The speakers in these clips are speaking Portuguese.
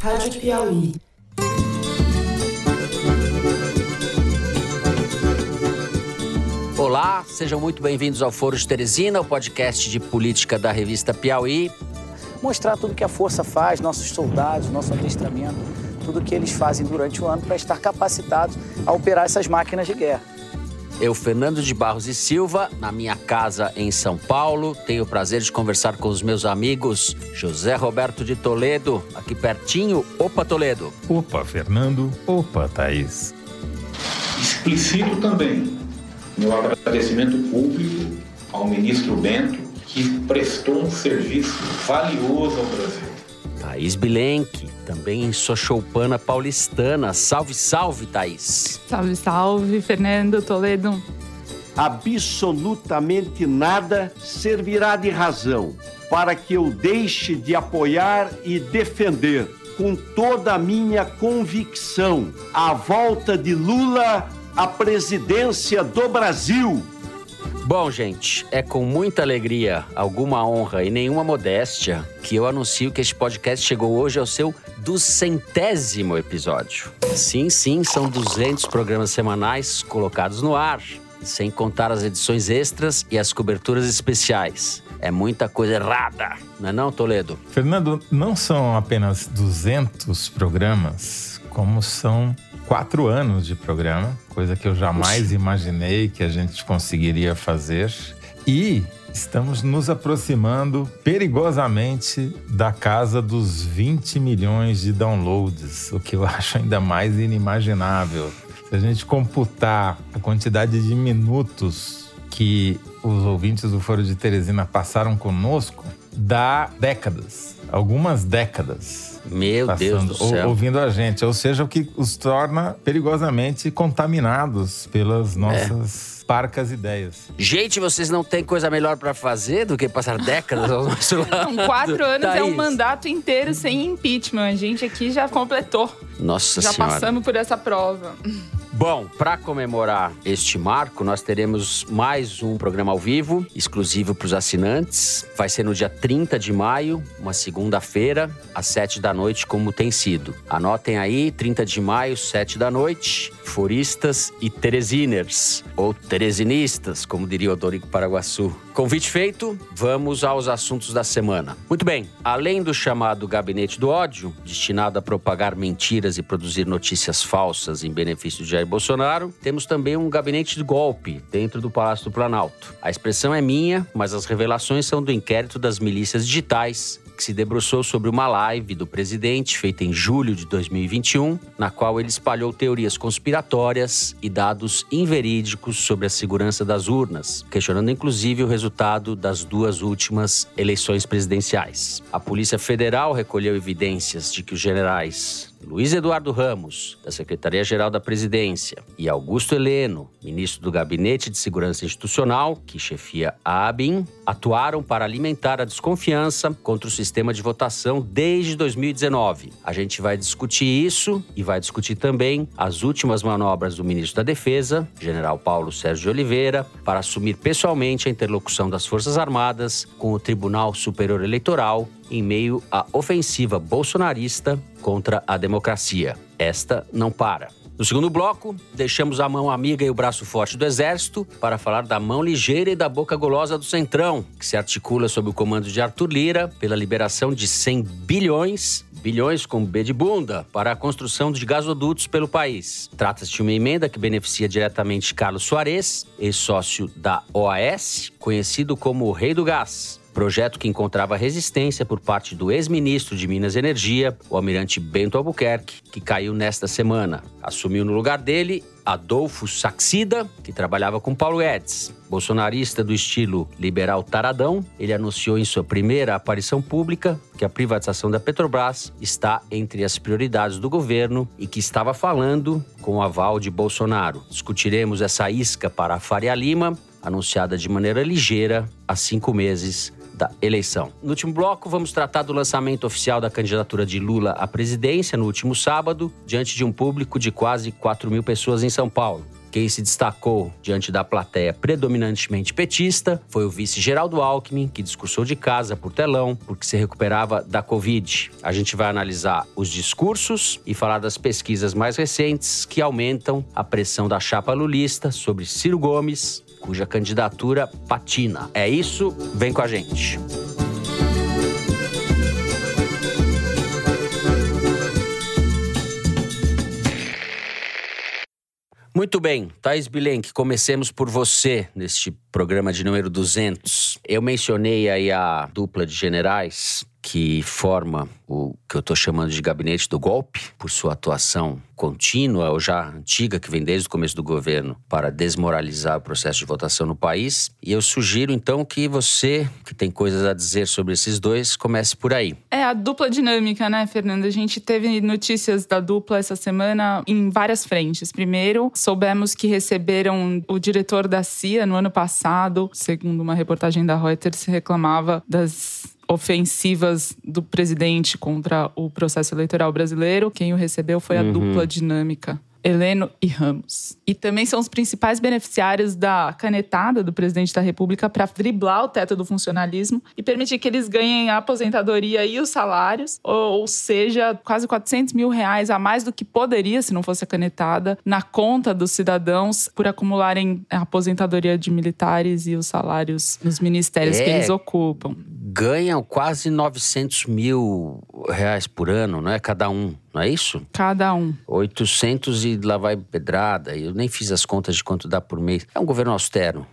Rádio Piauí. Olá, sejam muito bem-vindos ao Foro de Teresina, o podcast de política da revista Piauí. Mostrar tudo que a força faz, nossos soldados, nosso adestramento, tudo que eles fazem durante o ano para estar capacitados a operar essas máquinas de guerra. Eu, Fernando de Barros e Silva, na minha casa em São Paulo, tenho o prazer de conversar com os meus amigos José Roberto de Toledo, aqui pertinho. Opa, Toledo. Opa, Fernando. Opa, Thaís. Explicito também meu agradecimento público ao ministro Bento, que prestou um serviço valioso ao Brasil. Thaís Bilenque, também em Sochoupana Paulistana. Salve, salve, Thaís. Salve, salve, Fernando Toledo. Absolutamente nada servirá de razão para que eu deixe de apoiar e defender com toda a minha convicção a volta de Lula à presidência do Brasil. Bom, gente, é com muita alegria, alguma honra e nenhuma modéstia que eu anuncio que este podcast chegou hoje ao seu duzentésimo episódio. Sim, sim, são 200 programas semanais colocados no ar, sem contar as edições extras e as coberturas especiais. É muita coisa errada, não é não, Toledo? Fernando, não são apenas 200 programas, como são quatro anos de programa, coisa que eu jamais imaginei que a gente conseguiria fazer. E estamos nos aproximando perigosamente da casa dos 20 milhões de downloads, o que eu acho ainda mais inimaginável. Se a gente computar a quantidade de minutos que os ouvintes do Foro de Teresina passaram conosco, dá décadas, algumas décadas. Meu passando, Deus do céu. Ouvindo a gente, ou seja, o que os torna perigosamente contaminados pelas nossas é. Parcas ideias. Gente, vocês não têm coisa melhor para fazer do que passar décadas ao nosso lado? Não, quatro anos Thaís. é um mandato inteiro sem impeachment. A gente aqui já completou. Nossa já Senhora. passamos por essa prova. Bom, para comemorar este marco, nós teremos mais um programa ao vivo, exclusivo para os assinantes. Vai ser no dia 30 de maio, uma segunda-feira, às 7 da noite, como tem sido. Anotem aí, 30 de maio, 7 da noite, foristas e teresiners, ou teresinistas, como diria o Dorico Paraguaçu. Convite feito, vamos aos assuntos da semana. Muito bem, além do chamado Gabinete do Ódio, destinado a propagar mentiras e produzir notícias falsas em benefício de Jair Bolsonaro, temos também um gabinete de golpe dentro do Palácio do Planalto. A expressão é minha, mas as revelações são do inquérito das milícias digitais que se debruçou sobre uma live do presidente feita em julho de 2021, na qual ele espalhou teorias conspiratórias e dados inverídicos sobre a segurança das urnas, questionando inclusive o resultado das duas últimas eleições presidenciais. A Polícia Federal recolheu evidências de que os generais Luiz Eduardo Ramos, da Secretaria-Geral da Presidência, e Augusto Heleno, ministro do Gabinete de Segurança Institucional, que chefia a ABIN, atuaram para alimentar a desconfiança contra o sistema de votação desde 2019. A gente vai discutir isso e vai discutir também as últimas manobras do ministro da Defesa, general Paulo Sérgio de Oliveira, para assumir pessoalmente a interlocução das Forças Armadas com o Tribunal Superior Eleitoral em meio à ofensiva bolsonarista contra a democracia. Esta não para. No segundo bloco, deixamos a mão amiga e o braço forte do Exército para falar da mão ligeira e da boca golosa do Centrão, que se articula sob o comando de Arthur Lira pela liberação de 100 bilhões bilhões com B de bunda para a construção de gasodutos pelo país. Trata-se de uma emenda que beneficia diretamente Carlos Soares, ex-sócio da OAS, conhecido como o Rei do Gás. Projeto que encontrava resistência por parte do ex-ministro de Minas e Energia, o almirante Bento Albuquerque, que caiu nesta semana. Assumiu no lugar dele Adolfo Saxida, que trabalhava com Paulo Guedes. Bolsonarista do estilo liberal taradão, ele anunciou em sua primeira aparição pública que a privatização da Petrobras está entre as prioridades do governo e que estava falando com o aval de Bolsonaro. Discutiremos essa isca para a Faria Lima, anunciada de maneira ligeira há cinco meses da eleição. No último bloco, vamos tratar do lançamento oficial da candidatura de Lula à presidência no último sábado, diante de um público de quase 4 mil pessoas em São Paulo. Quem se destacou diante da plateia predominantemente petista foi o vice Geraldo Alckmin, que discursou de casa por telão porque se recuperava da Covid. A gente vai analisar os discursos e falar das pesquisas mais recentes que aumentam a pressão da chapa lulista sobre Ciro Gomes cuja candidatura patina. É isso, vem com a gente. Muito bem, Thais Bilenque, comecemos por você neste programa de número 200. Eu mencionei aí a dupla de generais que forma o que eu estou chamando de gabinete do golpe, por sua atuação contínua ou já antiga, que vem desde o começo do governo, para desmoralizar o processo de votação no país. E eu sugiro então que você, que tem coisas a dizer sobre esses dois, comece por aí. É a dupla dinâmica, né, Fernanda? A gente teve notícias da dupla essa semana em várias frentes. Primeiro, soubemos que receberam o diretor da CIA no ano passado, segundo uma reportagem da Reuters, reclamava das ofensivas do presidente contra o processo eleitoral brasileiro. Quem o recebeu foi a uhum. dupla dinâmica. Heleno e Ramos. E também são os principais beneficiários da canetada do presidente da República para driblar o teto do funcionalismo e permitir que eles ganhem a aposentadoria e os salários, ou, seja, quase 400 mil reais a mais do que poderia se não fosse a canetada na conta dos cidadãos por acumularem a aposentadoria de militares e os salários nos ministérios é. que eles ocupam ganham quase 900 mil reais por ano, não é? Cada um, não é isso? Cada um. 800 e lá vai pedrada. Eu nem fiz as contas de quanto dá por mês. É um governo austero.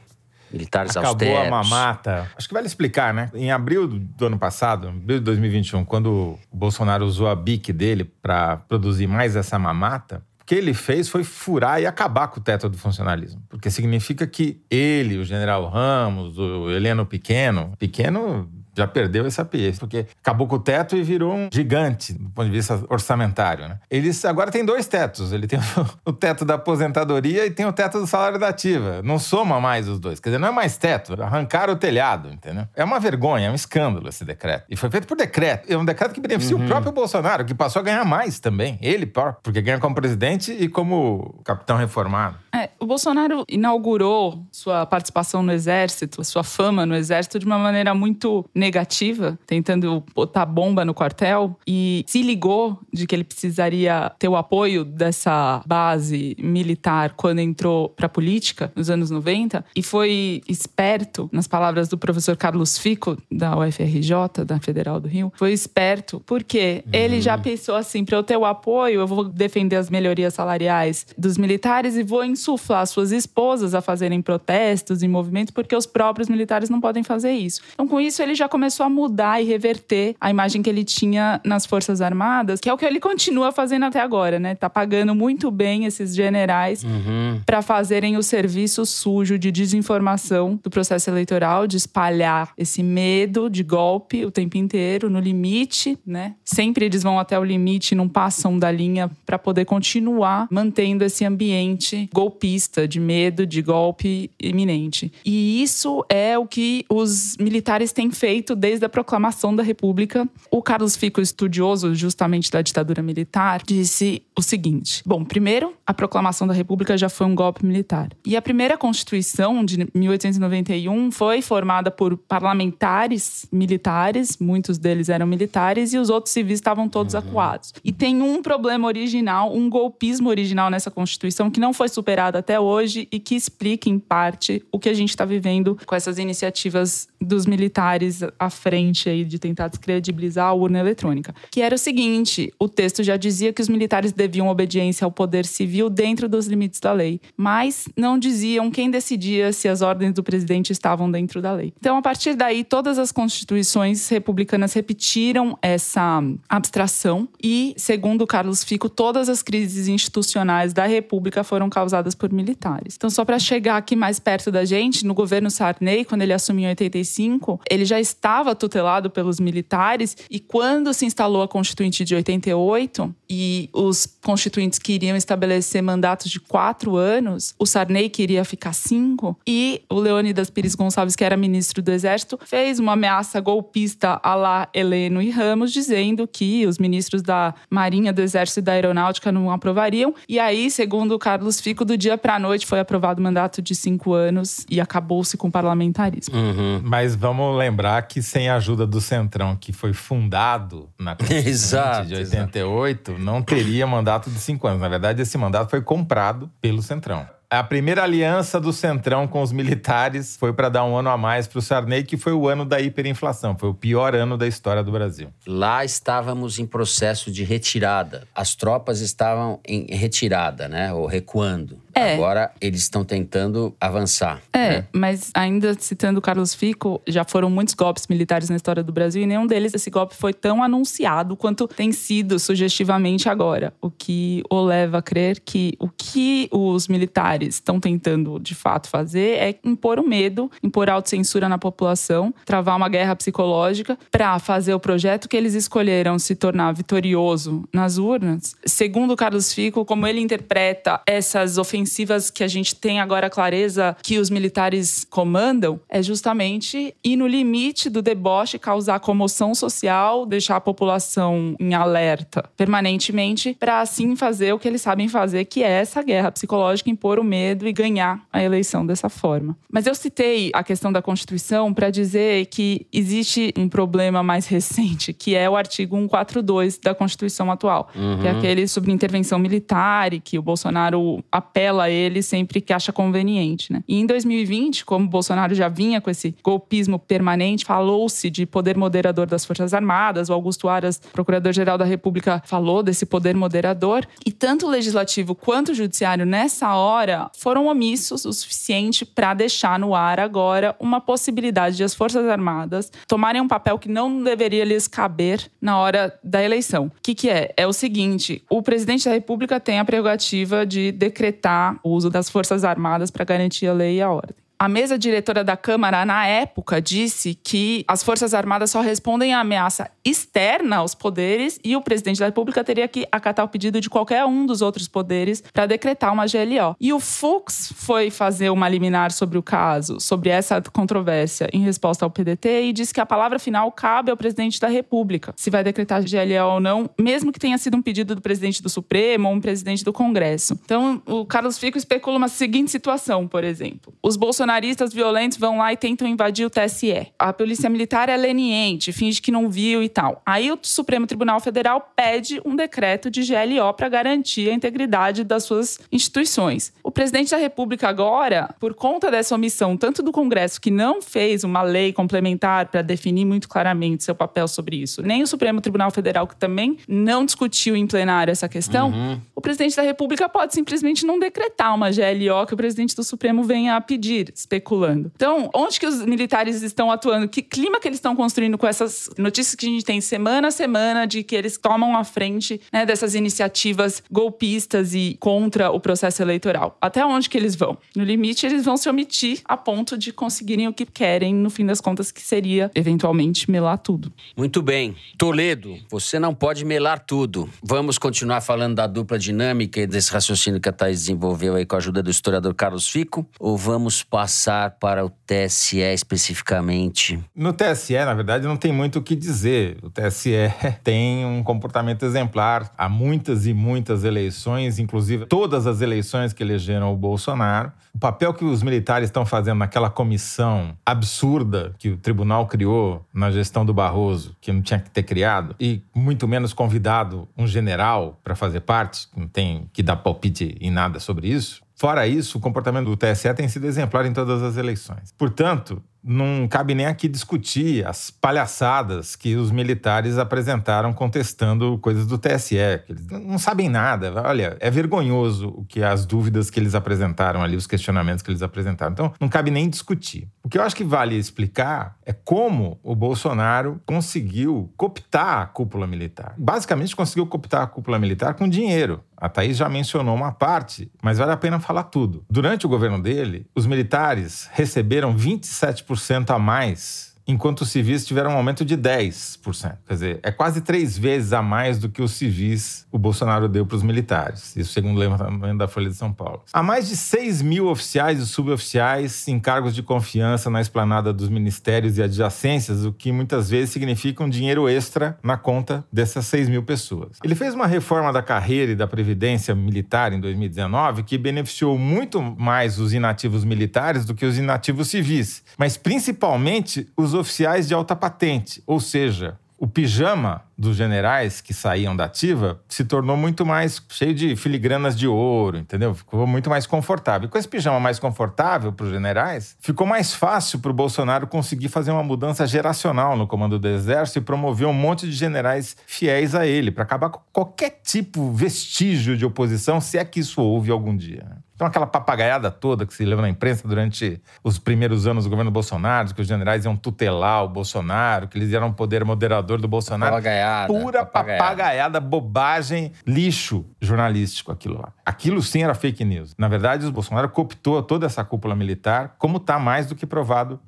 Militares Acabou austeros. Acabou a mamata. Acho que vale explicar, né? Em abril do ano passado, abril de 2021, quando o Bolsonaro usou a BIC dele para produzir mais essa mamata, o que ele fez foi furar e acabar com o teto do funcionalismo. Porque significa que ele, o general Ramos, o Heleno Pequeno, Pequeno já perdeu essa pieza, porque acabou com o teto e virou um gigante do ponto de vista orçamentário. Né? Eles agora têm dois tetos. Ele tem o teto da aposentadoria e tem o teto do salário da ativa. Não soma mais os dois. Quer dizer, não é mais teto. Arrancaram o telhado, entendeu? É uma vergonha, é um escândalo esse decreto. E foi feito por decreto. É um decreto que beneficia uhum. o próprio Bolsonaro, que passou a ganhar mais também. Ele, porque ganha como presidente e como capitão reformado. É, o Bolsonaro inaugurou sua participação no Exército, sua fama no Exército de uma maneira muito negativa, tentando botar bomba no quartel, e se ligou de que ele precisaria ter o apoio dessa base militar quando entrou para a política, nos anos 90, e foi esperto, nas palavras do professor Carlos Fico, da UFRJ, da Federal do Rio, foi esperto, porque uhum. ele já pensou assim: para eu ter o apoio, eu vou defender as melhorias salariais dos militares e vou insuflar suas esposas a fazerem protestos e movimentos, porque os próprios militares não podem fazer isso. Então, com isso, ele já começou a mudar e reverter a imagem que ele tinha nas Forças Armadas, que é o que ele continua fazendo até agora, né? Tá pagando muito bem esses generais uhum. para fazerem o serviço sujo de desinformação do processo eleitoral, de espalhar esse medo de golpe o tempo inteiro, no limite, né? Sempre eles vão até o limite, não passam da linha para poder continuar mantendo esse ambiente golpista golpista, de medo de golpe iminente. E isso é o que os militares têm feito desde a proclamação da República. O Carlos Fico, estudioso justamente da ditadura militar, disse o seguinte: bom, primeiro, a proclamação da República já foi um golpe militar. E a primeira Constituição de 1891 foi formada por parlamentares militares, muitos deles eram militares, e os outros civis estavam todos uhum. acuados. E tem um problema original, um golpismo original nessa Constituição que não foi superado até hoje e que explica, em parte, o que a gente está vivendo com essas iniciativas dos militares à frente aí de tentar descredibilizar a urna eletrônica. Que era o seguinte: o texto já dizia que os militares deviam obediência ao poder civil dentro dos limites da lei, mas não diziam quem decidia se as ordens do presidente estavam dentro da lei. Então, a partir daí, todas as constituições republicanas repetiram essa abstração e, segundo Carlos Fico, todas as crises institucionais da República foram causadas por militares. Então, só para chegar aqui mais perto da gente, no governo Sarney, quando ele assumiu em 85, ele já estava tutelado pelos militares e quando se instalou a Constituinte de 88 e os constituintes queriam estabelecer mandatos de quatro anos, o Sarney queria ficar cinco e o Leônidas Pires Gonçalves, que era ministro do Exército, fez uma ameaça golpista a lá Heleno e Ramos, dizendo que os ministros da Marinha, do Exército e da Aeronáutica não aprovariam. E aí, segundo Carlos Fico, do dia para noite foi aprovado o mandato de cinco anos e acabou-se com o parlamentarismo. Uhum. Mas vamos lembrar que sem a ajuda do Centrão, que foi fundado na Constituição de 88, exato. não teria mandato de cinco anos. Na verdade, esse mandato foi comprado pelo Centrão. A primeira aliança do Centrão com os militares foi para dar um ano a mais para o Sarney, que foi o ano da hiperinflação. Foi o pior ano da história do Brasil. Lá estávamos em processo de retirada. As tropas estavam em retirada, né? Ou recuando. É. Agora eles estão tentando avançar. É, né? mas ainda citando Carlos Fico, já foram muitos golpes militares na história do Brasil e nenhum deles esse golpe foi tão anunciado quanto tem sido sugestivamente agora. O que o leva a crer que o que os militares estão tentando de fato fazer é impor o medo, impor autocensura na população, travar uma guerra psicológica para fazer o projeto que eles escolheram se tornar vitorioso nas urnas. Segundo Carlos Fico, como ele interpreta essas ofensivas ofensivas que a gente tem agora clareza que os militares comandam é justamente ir no limite do deboche, causar comoção social, deixar a população em alerta permanentemente, para assim fazer o que eles sabem fazer, que é essa guerra psicológica, impor o medo e ganhar a eleição dessa forma. Mas eu citei a questão da Constituição para dizer que existe um problema mais recente, que é o artigo 142 da Constituição atual, uhum. que é aquele sobre intervenção militar e que o Bolsonaro apela a ele sempre que acha conveniente, né? E em 2020, como Bolsonaro já vinha com esse golpismo permanente, falou-se de poder moderador das Forças Armadas, o Augusto Aras, procurador-geral da República, falou desse poder moderador, e tanto o legislativo quanto o judiciário nessa hora foram omissos o suficiente para deixar no ar agora uma possibilidade de as Forças Armadas tomarem um papel que não deveria lhes caber na hora da eleição. O que, que é? É o seguinte: o presidente da República tem a prerrogativa de decretar o uso das Forças Armadas para garantir a lei e a ordem. A mesa diretora da Câmara, na época, disse que as Forças Armadas só respondem à ameaça externa aos poderes e o presidente da República teria que acatar o pedido de qualquer um dos outros poderes para decretar uma GLO. E o Fux foi fazer uma liminar sobre o caso, sobre essa controvérsia, em resposta ao PDT e disse que a palavra final cabe ao presidente da República, se vai decretar GLO ou não, mesmo que tenha sido um pedido do presidente do Supremo ou um presidente do Congresso. Então, o Carlos Fico especula uma seguinte situação, por exemplo. Os Bolsonaro bolsonaristas violentos vão lá e tentam invadir o TSE. A polícia militar é leniente, finge que não viu e tal. Aí o Supremo Tribunal Federal pede um decreto de GLO para garantir a integridade das suas instituições. O presidente da República agora, por conta dessa omissão tanto do Congresso que não fez uma lei complementar para definir muito claramente seu papel sobre isso, nem o Supremo Tribunal Federal que também não discutiu em plenário essa questão, uhum. o presidente da República pode simplesmente não decretar uma GLO que o presidente do Supremo venha a pedir especulando. Então, onde que os militares estão atuando? Que clima que eles estão construindo com essas notícias que a gente tem semana a semana de que eles tomam a frente né, dessas iniciativas golpistas e contra o processo eleitoral? Até onde que eles vão? No limite, eles vão se omitir a ponto de conseguirem o que querem, no fim das contas, que seria eventualmente melar tudo. Muito bem. Toledo, você não pode melar tudo. Vamos continuar falando da dupla dinâmica e desse raciocínio que a Thais desenvolveu aí com a ajuda do historiador Carlos Fico? Ou vamos passar passar para o TSE especificamente? No TSE, na verdade, não tem muito o que dizer. O TSE tem um comportamento exemplar há muitas e muitas eleições, inclusive todas as eleições que elegeram o Bolsonaro. O papel que os militares estão fazendo naquela comissão absurda que o tribunal criou na gestão do Barroso, que não tinha que ter criado, e muito menos convidado um general para fazer parte, não tem que dar palpite em nada sobre isso, Fora isso, o comportamento do TSE tem sido exemplar em todas as eleições. Portanto, não cabe nem aqui discutir as palhaçadas que os militares apresentaram contestando coisas do TSE, eles não sabem nada. Olha, é vergonhoso o que as dúvidas que eles apresentaram ali, os questionamentos que eles apresentaram. Então, não cabe nem discutir. O que eu acho que vale explicar é como o Bolsonaro conseguiu cooptar a cúpula militar. Basicamente, conseguiu cooptar a cúpula militar com dinheiro. A Thaís já mencionou uma parte, mas vale a pena falar tudo. Durante o governo dele, os militares receberam 27% a mais enquanto os civis tiveram um aumento de 10%. Quer dizer, é quase três vezes a mais do que os civis o Bolsonaro deu para os militares. Isso segundo o levantamento da Folha de São Paulo. Há mais de 6 mil oficiais e suboficiais em cargos de confiança na esplanada dos ministérios e adjacências, o que muitas vezes significa um dinheiro extra na conta dessas 6 mil pessoas. Ele fez uma reforma da carreira e da previdência militar em 2019 que beneficiou muito mais os inativos militares do que os inativos civis, mas principalmente os oficiais de alta patente, ou seja, o pijama dos generais que saíam da ativa se tornou muito mais cheio de filigranas de ouro, entendeu? Ficou muito mais confortável. Com esse pijama mais confortável para os generais, ficou mais fácil para o Bolsonaro conseguir fazer uma mudança geracional no comando do exército e promover um monte de generais fiéis a ele, para acabar com qualquer tipo, vestígio de oposição, se é que isso houve algum dia. Então, aquela papagaiada toda que se leva na imprensa durante os primeiros anos do governo Bolsonaro, que os generais iam tutelar o Bolsonaro, que eles eram o poder moderador do Bolsonaro. Papagaiada. Pura papagaiada. papagaiada, bobagem, lixo jornalístico aquilo lá. Aquilo sim era fake news. Na verdade, o Bolsonaro cooptou toda essa cúpula militar, como está mais do que provado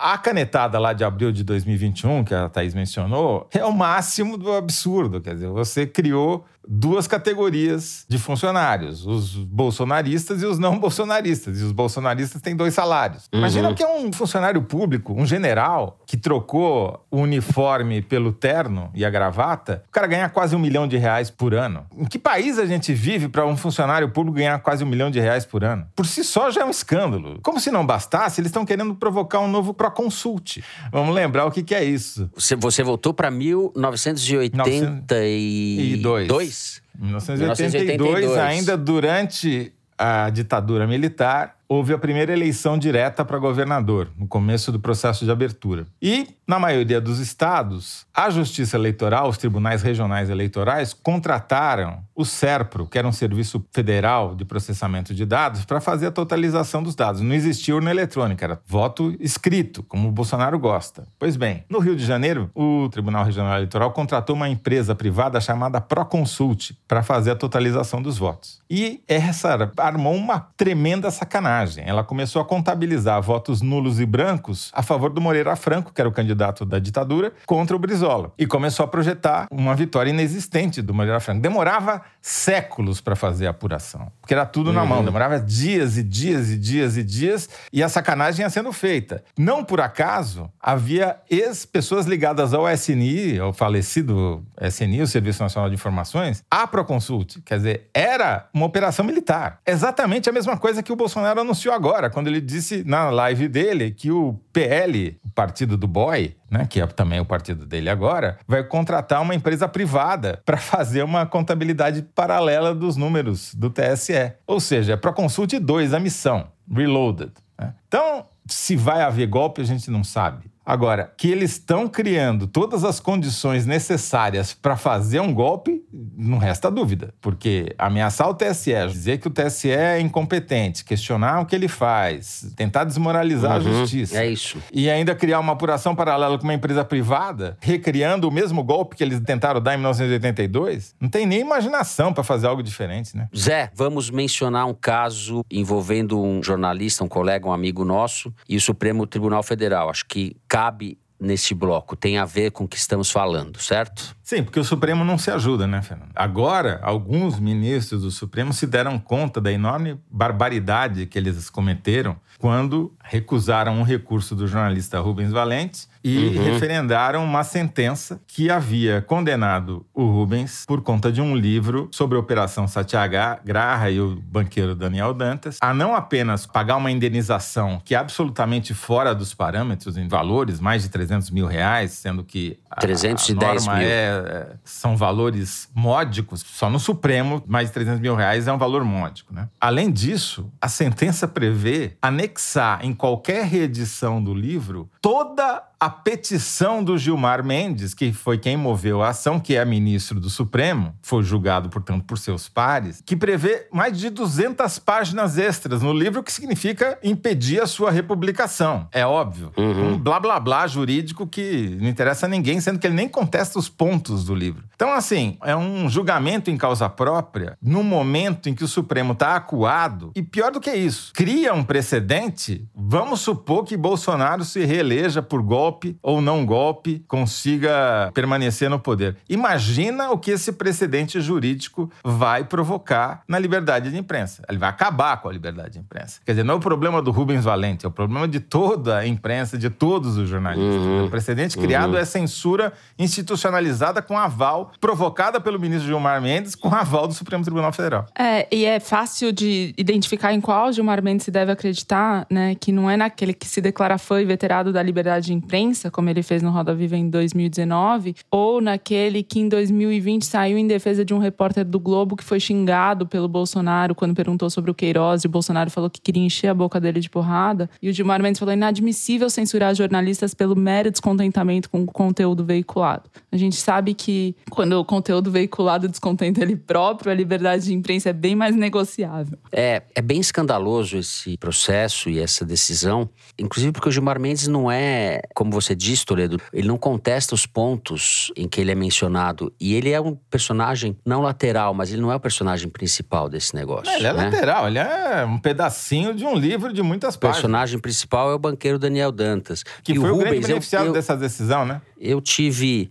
a canetada lá de abril de 2021, que a Thaís mencionou, é o máximo do absurdo. Quer dizer, você criou duas categorias de funcionários: os bolsonaristas e os não bolsonaristas. E os bolsonaristas têm dois salários. Uhum. Imagina que é um funcionário público, um general, que trocou o uniforme pelo terno e a gravata, o cara ganha quase um milhão de reais por ano. Em que país a gente vive para um funcionário público ganhar quase um milhão de reais por ano? Por si só já é um escândalo. Como se não bastasse, eles estão querendo provocar um novo Proconsult. Vamos lembrar o que, que é isso. Você, você voltou para 1982. 1982, 1982, ainda durante a ditadura militar, houve a primeira eleição direta para governador, no começo do processo de abertura. E, na maioria dos estados, a Justiça Eleitoral, os tribunais regionais eleitorais, contrataram o SERPRO, que era um serviço federal de processamento de dados, para fazer a totalização dos dados. Não existia urna eletrônica, era voto escrito, como o Bolsonaro gosta. Pois bem, no Rio de Janeiro, o Tribunal Regional Eleitoral contratou uma empresa privada chamada Proconsult para fazer a totalização dos votos. E essa armou uma tremenda sacanagem ela começou a contabilizar votos nulos e brancos a favor do Moreira Franco, que era o candidato da ditadura, contra o Brizola. E começou a projetar uma vitória inexistente do Moreira Franco. Demorava séculos para fazer a apuração, porque era tudo uhum. na mão. Uhum. Demorava dias e dias e dias e dias e a sacanagem ia sendo feita. Não por acaso, havia ex-pessoas ligadas ao SNI, ao falecido SNI, o Serviço Nacional de Informações, a Proconsult. Quer dizer, era uma operação militar. Exatamente a mesma coisa que o Bolsonaro anunciou agora, quando ele disse na live dele que o PL, o partido do boy, né, que é também o partido dele agora, vai contratar uma empresa privada para fazer uma contabilidade paralela dos números do TSE. Ou seja, é para consulte 2 a missão, Reloaded. Né? Então, se vai haver golpe, a gente não sabe. Agora, que eles estão criando todas as condições necessárias para fazer um golpe, não resta dúvida. Porque ameaçar o TSE, dizer que o TSE é incompetente, questionar o que ele faz, tentar desmoralizar uhum, a justiça. É isso. E ainda criar uma apuração paralela com uma empresa privada, recriando o mesmo golpe que eles tentaram dar em 1982, não tem nem imaginação para fazer algo diferente, né? Zé, vamos mencionar um caso envolvendo um jornalista, um colega, um amigo nosso e o Supremo Tribunal Federal. Acho que cabe nesse bloco tem a ver com o que estamos falando, certo? Sim, porque o Supremo não se ajuda, né, Fernando? Agora, alguns ministros do Supremo se deram conta da enorme barbaridade que eles cometeram quando recusaram um recurso do jornalista Rubens Valente e Uhum. referendaram uma sentença que havia condenado o Rubens por conta de um livro sobre a Operação Satyagraha e o banqueiro Daniel Dantas a não apenas pagar uma indenização que é absolutamente fora dos parâmetros em valores, mais de 300 mil reais, sendo que a, 310 a norma mil. É, é, são valores módicos. Só no Supremo, mais de 300 mil reais é um valor módico. Né? Além disso, a sentença prevê anexar em qualquer reedição do livro toda a petição do Gilmar Mendes, que foi quem moveu a ação, que é ministro do Supremo, foi julgado, portanto, por seus pares, que prevê mais de 200 páginas extras no livro, o que significa impedir a sua republicação. É óbvio. Um blá blá blá jurídico que não interessa a ninguém, sendo que ele nem contesta os pontos do livro. Então, assim, é um julgamento em causa própria, no momento em que o Supremo está acuado, e pior do que isso, cria um precedente. Vamos supor que Bolsonaro se reeleja por golpe ou não golpe, consiga permanecer no poder. Imagina o que esse precedente jurídico vai provocar na liberdade de imprensa. Ele vai acabar com a liberdade de imprensa. Quer dizer, não é o problema do Rubens Valente, é o problema de toda a imprensa, de todos os jornalistas. Uhum. O precedente criado é censura institucionalizada com aval, provocada pelo ministro Gilmar Mendes, com aval do Supremo Tribunal Federal. É, e é fácil de identificar em qual Gilmar Mendes se deve acreditar, né? Que não é naquele que se declara fã e veterado da liberdade de imprensa, como ele fez no Roda Viva em 2019, ou naquele que em 2020 saiu em defesa de um repórter do Globo que foi xingado pelo Bolsonaro quando perguntou sobre o Queiroz e o Bolsonaro falou que queria encher a boca dele de porrada. E o Gilmar Mendes falou: inadmissível censurar jornalistas pelo mero descontentamento com o conteúdo veiculado. A gente sabe que quando o conteúdo veiculado descontenta ele próprio, a liberdade de imprensa é bem mais negociável. É, é bem escandaloso esse processo e essa decisão, inclusive porque o Gilmar Mendes não é, como você disse, Toledo, ele não contesta os pontos em que ele é mencionado. E ele é um personagem não lateral, mas ele não é o personagem principal desse negócio. Ele é né? lateral, ele é um pedacinho de um livro de muitas O páginas. personagem principal é o banqueiro Daniel Dantas. Que e foi o, grande Rubens, eu- beneficiado eu, dessa decisão, né? eu tive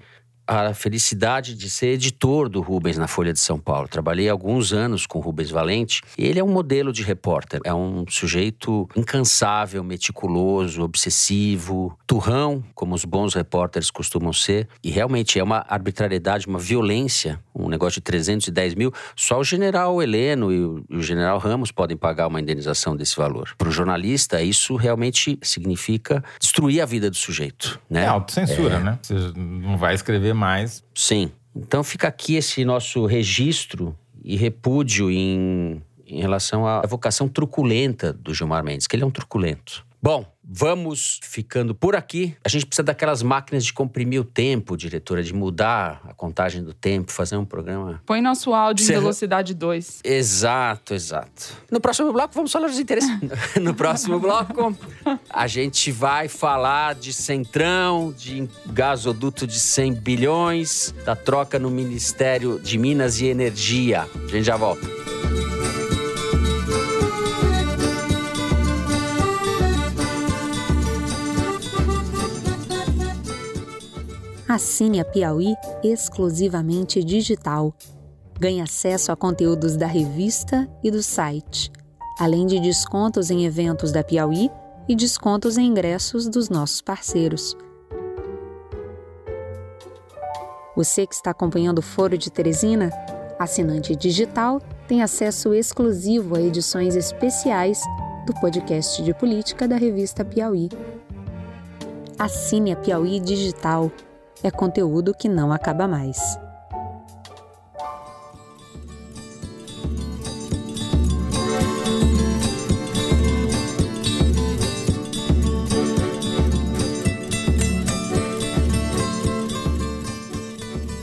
a felicidade de ser editor do Rubens na Folha de São Paulo. Trabalhei alguns anos com o Rubens Valente. Ele é um modelo de repórter. É um sujeito incansável, meticuloso, obsessivo, turrão, como os bons repórteres costumam ser. E realmente é uma arbitrariedade, uma violência. Um negócio de 310 mil. Só o general Heleno e o, general Ramos podem pagar uma indenização desse valor. Para o jornalista, isso realmente significa destruir a vida do sujeito. Né? É autocensura, né? Você não vai escrever mais. Sim. Então fica aqui esse nosso registro e repúdio em, em relação à vocação truculenta do Gilmar Mendes, que ele é um truculento. Bom, vamos ficando por aqui. A gente precisa daquelas máquinas de comprimir o tempo, diretora, de mudar a contagem do tempo, fazer um programa. Põe nosso áudio Você- em velocidade 2. Exato, exato. No próximo bloco, vamos falar dos interesses. no próximo bloco, a gente vai falar de Centrão, de gasoduto de 100 bilhões, da troca no Ministério de Minas e Energia. A gente já volta. Assine a Piauí exclusivamente digital. Ganhe acesso a conteúdos da revista e do site, além de descontos em eventos da Piauí e descontos em ingressos dos nossos parceiros. Você que está acompanhando o Foro de Teresina, assinante digital, tem acesso exclusivo a edições especiais do podcast de política da revista Piauí. Assine a Piauí Digital. É conteúdo que não acaba mais.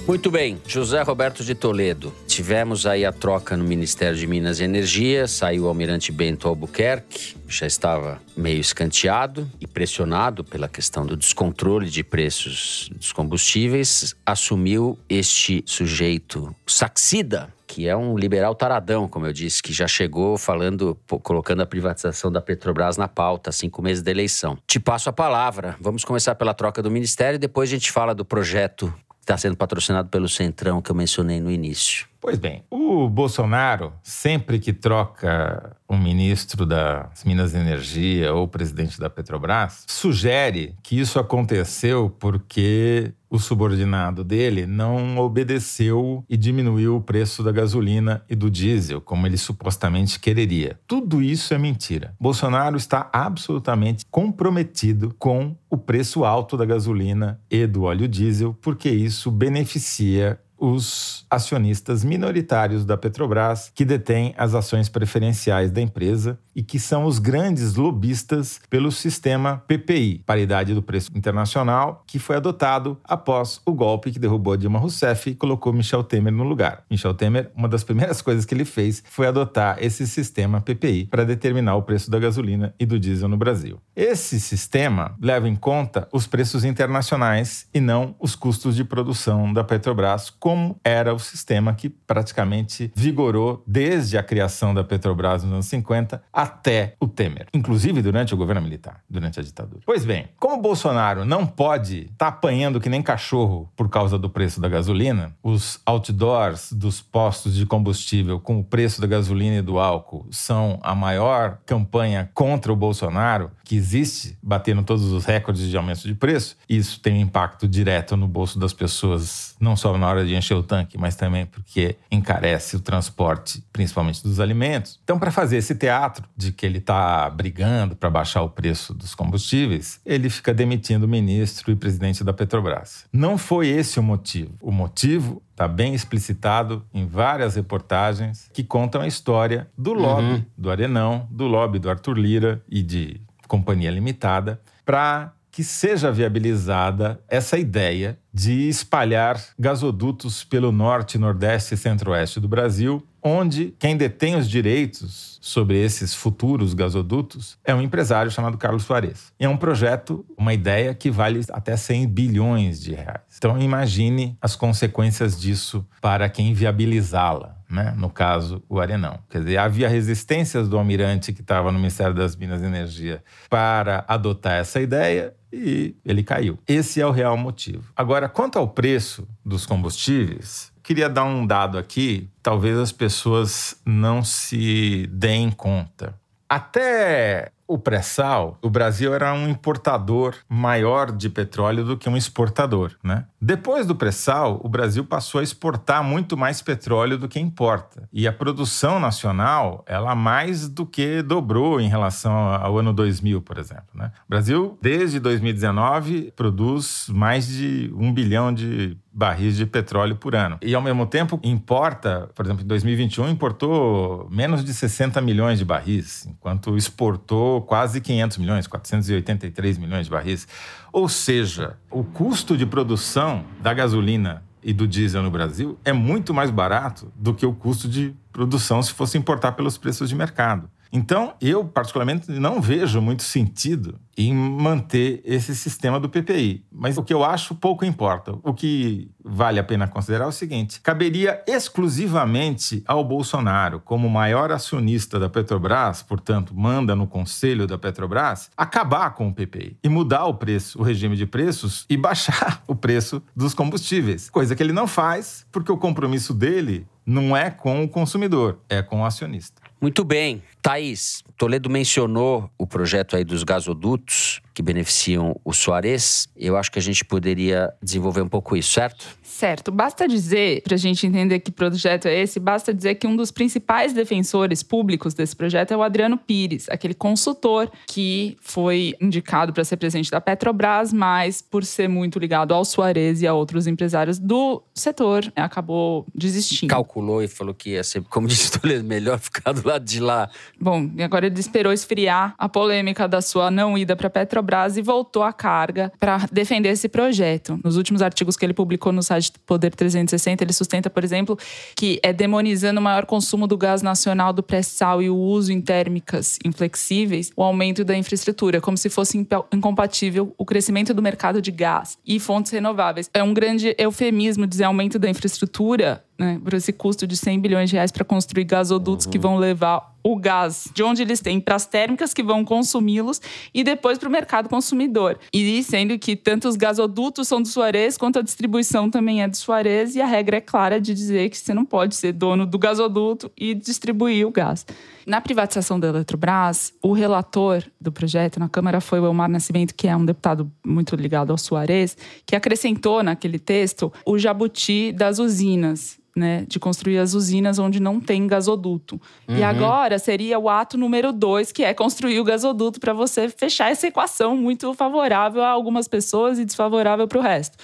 Muito bem, José Roberto de Toledo. Tivemos aí a troca no Ministério de Minas e Energia, saiu o Almirante Bento Albuquerque, já estava meio escanteado e pressionado pela questão do descontrole de preços dos combustíveis, assumiu este sujeito saxida, que é um liberal taradão, como eu disse, que já chegou falando, colocando a privatização da Petrobras na pauta, cinco meses da eleição. Te passo a palavra. Vamos começar pela troca do ministério e depois a gente fala do projeto está sendo patrocinado pelo Centrão que eu mencionei no início. Pois bem, o Bolsonaro, sempre que troca um ministro das Minas e Energia ou presidente da Petrobras, sugere que isso aconteceu porque o subordinado dele não obedeceu e diminuiu o preço da gasolina e do diesel, como ele supostamente quereria. Tudo isso é mentira. Bolsonaro está absolutamente comprometido com o preço alto da gasolina e do óleo diesel, porque isso beneficia os acionistas minoritários da Petrobras, que detêm as ações preferenciais da empresa e que são os grandes lobistas pelo sistema PPI, paridade do preço internacional, que foi adotado após o golpe que derrubou Dilma Rousseff e colocou Michel Temer no lugar. Michel Temer, uma das primeiras coisas que ele fez foi adotar esse sistema PPI para determinar o preço da gasolina e do diesel no Brasil. Esse sistema leva em conta os preços internacionais e não os custos de produção da Petrobras como era o sistema que praticamente vigorou desde a criação da Petrobras nos anos 50 até o Temer, inclusive durante o governo militar, durante a ditadura. Pois bem, como o Bolsonaro não pode estar tá apanhando que nem cachorro por causa do preço da gasolina, os outdoors dos postos de combustível com o preço da gasolina e do álcool são a maior campanha contra o Bolsonaro que existe, batendo todos os recordes de aumento de preço. Isso tem um impacto direto no bolso das pessoas, não só na hora de encher o tanque, mas também porque encarece o transporte, principalmente dos alimentos. Então, para fazer esse teatro de que ele está brigando para baixar o preço dos combustíveis, ele fica demitindo o ministro e presidente da Petrobras. Não foi esse o motivo. O motivo está bem explicitado em várias reportagens que contam a história do lobby uhum. do Arenão, do lobby do Arthur Lira e de Companhia Limitada, para que seja viabilizada essa ideia de espalhar gasodutos pelo norte, nordeste e centro-oeste do Brasil, onde quem detém os direitos sobre esses futuros gasodutos é um empresário chamado Carlos Soares. E é um projeto, uma ideia que vale até 100 bilhões de reais. Então imagine as consequências disso para quem viabilizá-la né? no caso, o Arenão. Quer dizer, havia resistências do almirante que estava no Ministério das Minas e Energia para adotar essa ideia e ele caiu. Esse é o real motivo. Agora, quanto ao preço dos combustíveis, queria dar um dado aqui, talvez as pessoas não se deem conta. Até o pré-sal, o Brasil era um importador maior de petróleo do que um exportador, né? Depois do pré-sal, o Brasil passou a exportar muito mais petróleo do que importa. E a produção nacional, ela mais do que dobrou em relação ao ano 2000, por exemplo, né? O Brasil, desde 2019, produz mais de um bilhão de barris de petróleo por ano. E, ao mesmo tempo, importa, por exemplo, em 2021, importou menos de 60 milhões de barris, enquanto exportou quase 500 milhões, 483 milhões de barris. Ou seja, o custo de produção da gasolina e do diesel no Brasil é muito mais barato do que o custo de produção se fosse importar pelos preços de mercado. Então, eu, particularmente, não vejo muito sentido em manter esse sistema do PPI. Mas o que eu acho pouco importa. O que vale a pena considerar é o seguinte: caberia exclusivamente ao Bolsonaro, como maior acionista da Petrobras, portanto, manda no conselho da Petrobras, acabar com o PPI e mudar o preço, o regime de preços e baixar o preço dos combustíveis. Coisa que ele não faz, porque o compromisso dele não é com o consumidor, é com o acionista. Muito bem. Thaís, Toledo mencionou o projeto aí dos gasodutos que beneficiam o Soares. Eu acho que a gente poderia desenvolver um pouco isso, certo? Certo. Basta dizer, para a gente entender que projeto é esse, basta dizer que um dos principais defensores públicos desse projeto é o Adriano Pires, aquele consultor que foi indicado para ser presidente da Petrobras, mas por ser muito ligado ao Soares e a outros empresários do setor, acabou desistindo. Calculou e falou que ia ser, como disse Toledo, melhor ficar do lado de lá. Bom, e agora ele esperou esfriar a polêmica da sua não ida para a Petrobras e voltou à carga para defender esse projeto. Nos últimos artigos que ele publicou no site Poder 360, ele sustenta, por exemplo, que é demonizando o maior consumo do gás nacional do pré-sal e o uso em térmicas inflexíveis, o aumento da infraestrutura, como se fosse incompatível o crescimento do mercado de gás e fontes renováveis. É um grande eufemismo dizer aumento da infraestrutura né, por esse custo de 100 bilhões de reais para construir gasodutos uhum. que vão levar o gás de onde eles têm para as térmicas que vão consumi-los e depois para o mercado consumidor. E sendo que tanto os gasodutos são do Suarez quanto a distribuição também é do Suarez e a regra é clara de dizer que você não pode ser dono do gasoduto e distribuir o gás. Na privatização da Eletrobras, o relator do projeto na Câmara foi o Elmar Nascimento, que é um deputado muito ligado ao Suarez, que acrescentou naquele texto o jabuti das usinas né, de construir as usinas onde não tem gasoduto. Uhum. E agora seria o ato número dois, que é construir o gasoduto para você fechar essa equação muito favorável a algumas pessoas e desfavorável para o resto.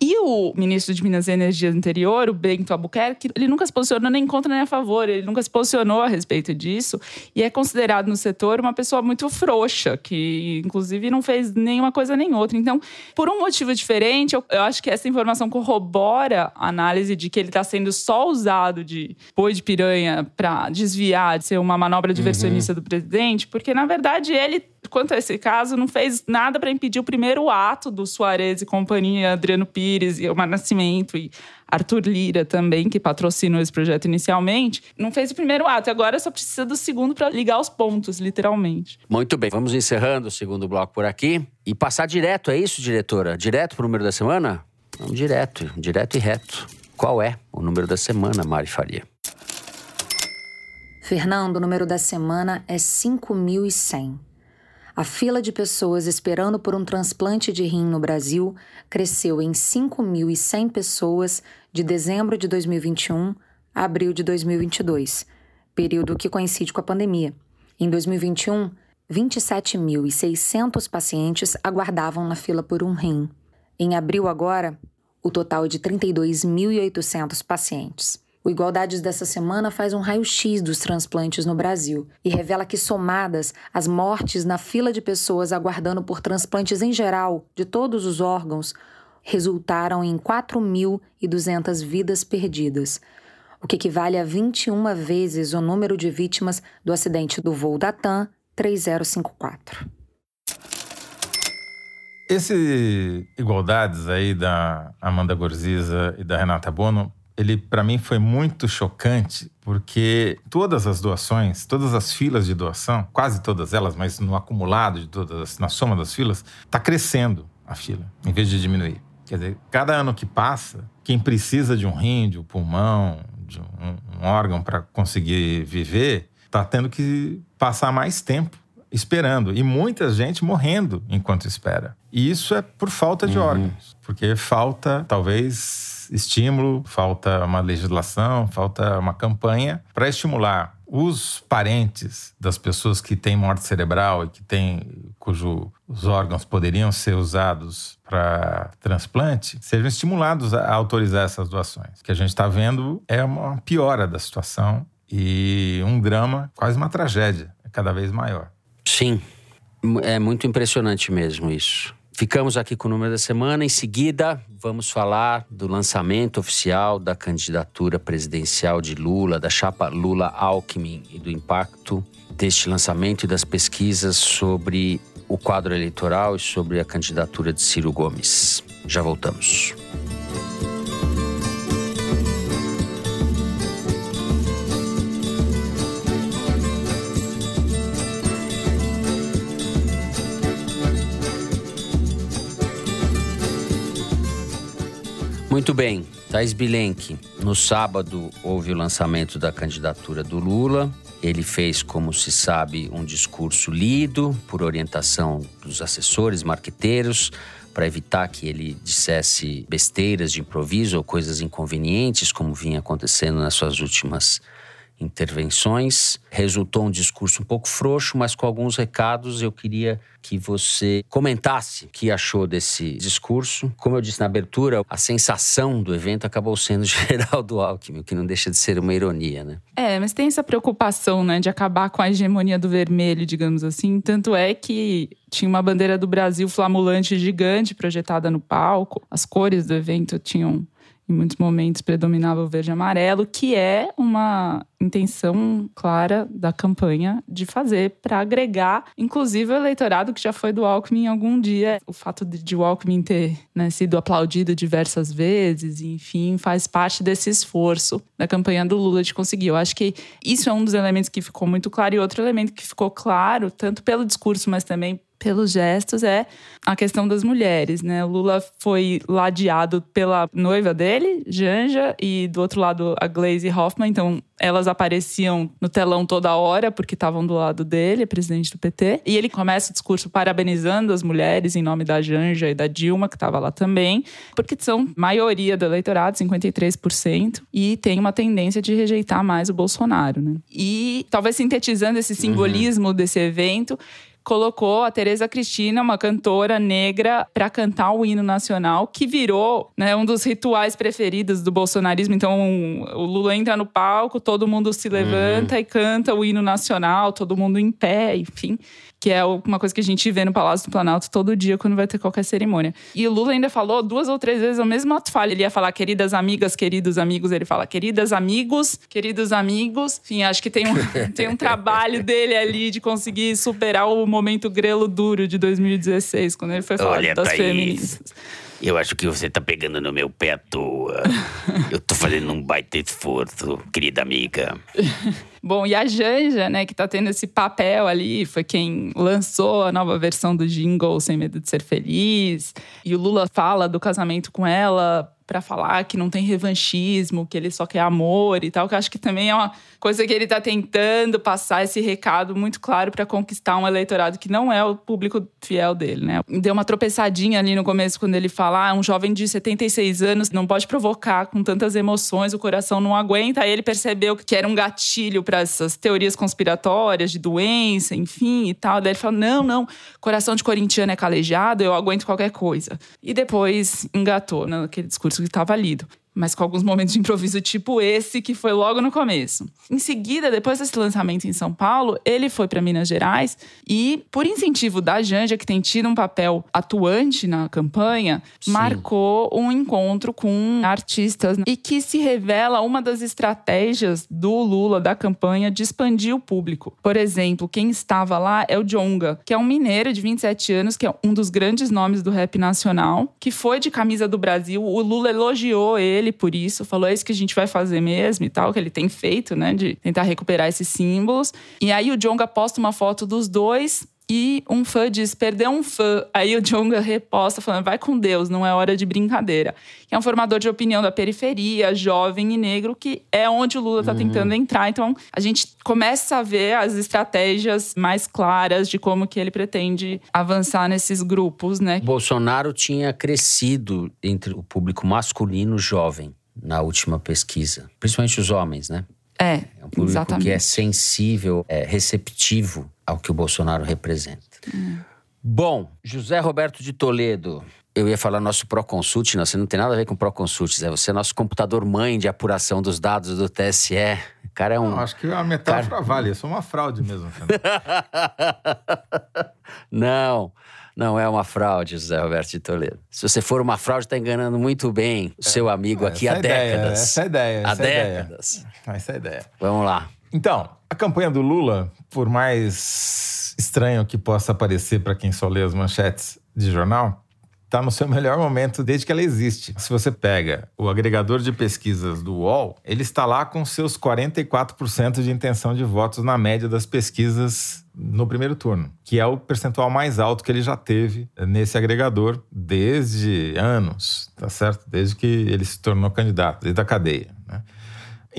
E o ministro de Minas e Energia anterior, o Bento Albuquerque, ele nunca se posicionou nem contra nem a favor, ele nunca se posicionou a respeito disso e é considerado no setor uma pessoa muito frouxa, que inclusive não fez nenhuma coisa nem outra. Então, por um motivo diferente, eu, eu acho que essa informação corrobora a análise de que ele está sendo só usado de boi de piranha para desviar, de ser uma manobra diversionista uhum. do presidente, porque na verdade ele quanto a esse caso, não fez nada para impedir o primeiro ato do Soares e companhia, Adriano Pires e o Nascimento e Arthur Lira também, que patrocinou esse projeto inicialmente, não fez o primeiro ato. Agora só precisa do segundo para ligar os pontos, literalmente. Muito bem, vamos encerrando o segundo bloco por aqui e passar direto, é isso, diretora? Direto para o número da semana? Vamos direto, direto e reto. Qual é o número da semana, Mari Faria? Fernando, o número da semana é 5.100. A fila de pessoas esperando por um transplante de rim no Brasil cresceu em 5.100 pessoas de dezembro de 2021 a abril de 2022, período que coincide com a pandemia. Em 2021, 27.600 pacientes aguardavam na fila por um rim. Em abril agora, o total é de 32.800 pacientes. O Igualdades dessa semana faz um raio-x dos transplantes no Brasil e revela que, somadas as mortes na fila de pessoas aguardando por transplantes em geral, de todos os órgãos, resultaram em 4.200 vidas perdidas, o que equivale a 21 vezes o número de vítimas do acidente do voo da TAM 3054. Esse Igualdades aí da Amanda Gorziza e da Renata Bono ele para mim foi muito chocante, porque todas as doações, todas as filas de doação, quase todas elas, mas no acumulado de todas, na soma das filas, está crescendo a fila, em vez de diminuir. Quer dizer, cada ano que passa, quem precisa de um rim, de um pulmão, de um, um órgão para conseguir viver, está tendo que passar mais tempo esperando e muita gente morrendo enquanto espera. E isso é por falta de uhum. órgãos, porque falta talvez estímulo, falta uma legislação, falta uma campanha para estimular os parentes das pessoas que têm morte cerebral e que têm cujos órgãos poderiam ser usados para transplante, sejam estimulados a autorizar essas doações. O que a gente está vendo é uma piora da situação e um drama, quase uma tragédia, cada vez maior. Sim, é muito impressionante mesmo isso. Ficamos aqui com o número da semana. Em seguida, vamos falar do lançamento oficial da candidatura presidencial de Lula, da chapa Lula-Alckmin e do impacto deste lançamento e das pesquisas sobre o quadro eleitoral e sobre a candidatura de Ciro Gomes. Já voltamos. Muito bem, Thais Bilenque. No sábado houve o lançamento da candidatura do Lula. Ele fez, como se sabe, um discurso lido por orientação dos assessores marqueteiros para evitar que ele dissesse besteiras de improviso ou coisas inconvenientes, como vinha acontecendo nas suas últimas intervenções. Resultou um discurso um pouco frouxo, mas com alguns recados. Eu queria que você comentasse o que achou desse discurso. Como eu disse na abertura, a sensação do evento acabou sendo Geraldo Alckmin, o que não deixa de ser uma ironia, né? É, mas tem essa preocupação, né, de acabar com a hegemonia do vermelho, digamos assim. Tanto é que tinha uma bandeira do Brasil flamulante gigante projetada no palco. As cores do evento tinham em muitos momentos predominava o verde e amarelo, que é uma intenção clara da campanha de fazer para agregar, inclusive o eleitorado que já foi do Alckmin algum dia. O fato de, de o Alckmin ter né, sido aplaudido diversas vezes, enfim, faz parte desse esforço da campanha do Lula de conseguir. Eu acho que isso é um dos elementos que ficou muito claro e outro elemento que ficou claro, tanto pelo discurso, mas também pelos gestos é a questão das mulheres, né? O Lula foi ladeado pela noiva dele, Janja, e do outro lado a Glaze Hoffman. Então elas apareciam no telão toda hora porque estavam do lado dele, presidente do PT. E ele começa o discurso parabenizando as mulheres em nome da Janja e da Dilma, que estava lá também, porque são maioria do eleitorado, 53%, e tem uma tendência de rejeitar mais o Bolsonaro, né? E talvez sintetizando esse simbolismo uhum. desse evento, colocou a Tereza Cristina, uma cantora negra, para cantar o hino nacional, que virou né, um dos rituais preferidos do bolsonarismo. Então, o Lula entra no palco, todo mundo se levanta uhum. e canta o hino nacional, todo mundo em pé, enfim que é uma coisa que a gente vê no Palácio do Planalto todo dia quando vai ter qualquer cerimônia. E o Lula ainda falou duas ou três vezes o mesmo ato falha. Ele ia falar queridas amigas, queridos amigos, ele fala queridas amigos, queridos amigos. Enfim, acho que tem um, tem um trabalho dele ali de conseguir superar o momento grelo duro de 2016, quando ele foi falar Olha, das feministas. Eu acho que você tá pegando no meu pé à toa. Eu tô fazendo um baita esforço, querida amiga. Bom, e a Janja, né, que tá tendo esse papel ali, foi quem lançou a nova versão do jingle Sem Medo de Ser Feliz. E o Lula fala do casamento com ela para falar que não tem revanchismo, que ele só quer amor e tal, que acho que também é uma coisa que ele está tentando passar esse recado muito claro para conquistar um eleitorado que não é o público fiel dele, né? Deu uma tropeçadinha ali no começo quando ele fala: ah, um jovem de 76 anos não pode provocar com tantas emoções, o coração não aguenta. Aí ele percebeu que era um gatilho para essas teorias conspiratórias de doença, enfim e tal. Daí ele falou: não, não, coração de corintiano é calejado, eu aguento qualquer coisa. E depois engatou naquele discurso que estava lido mas com alguns momentos de improviso, tipo esse, que foi logo no começo. Em seguida, depois desse lançamento em São Paulo, ele foi para Minas Gerais e, por incentivo da Janja, que tem tido um papel atuante na campanha, Sim. marcou um encontro com artistas e que se revela uma das estratégias do Lula da campanha de expandir o público. Por exemplo, quem estava lá é o Jonga, que é um mineiro de 27 anos, que é um dos grandes nomes do rap nacional, que foi de camisa do Brasil. O Lula elogiou ele ele por isso, falou: é isso que a gente vai fazer mesmo e tal, que ele tem feito, né, de tentar recuperar esses símbolos. E aí o Jonga posta uma foto dos dois e um fã diz: perdeu um fã. Aí o Jonga reposta, falando: vai com Deus, não é hora de brincadeira. Que é um formador de opinião da periferia, jovem e negro, que é onde o Lula está uhum. tentando entrar. Então a gente começa a ver as estratégias mais claras de como que ele pretende avançar nesses grupos, né? Bolsonaro tinha crescido entre o público masculino jovem na última pesquisa, principalmente os homens, né? É, é um público exatamente. que é sensível, é receptivo ao que o Bolsonaro representa. Hum. Bom, José Roberto de Toledo, eu ia falar nosso Proconsult, não, você não tem nada a ver com Proconsult, Zé. Você é nosso computador mãe de apuração dos dados do TSE. O cara é um. Não, acho que a metáfora cara... vale, isso é uma fraude mesmo. não, não é uma fraude, José Roberto de Toledo. Se você for uma fraude, está enganando muito bem o seu amigo é, aqui há ideia, décadas. Essa é a ideia. Há décadas. Ideia. Essa é a ideia. Vamos lá. Então, a campanha do Lula, por mais estranho que possa parecer para quem só lê as manchetes de jornal, está no seu melhor momento desde que ela existe. Se você pega o agregador de pesquisas do UOL, ele está lá com seus 44% de intenção de votos na média das pesquisas no primeiro turno, que é o percentual mais alto que ele já teve nesse agregador desde anos, tá certo? Desde que ele se tornou candidato, desde a cadeia. Né?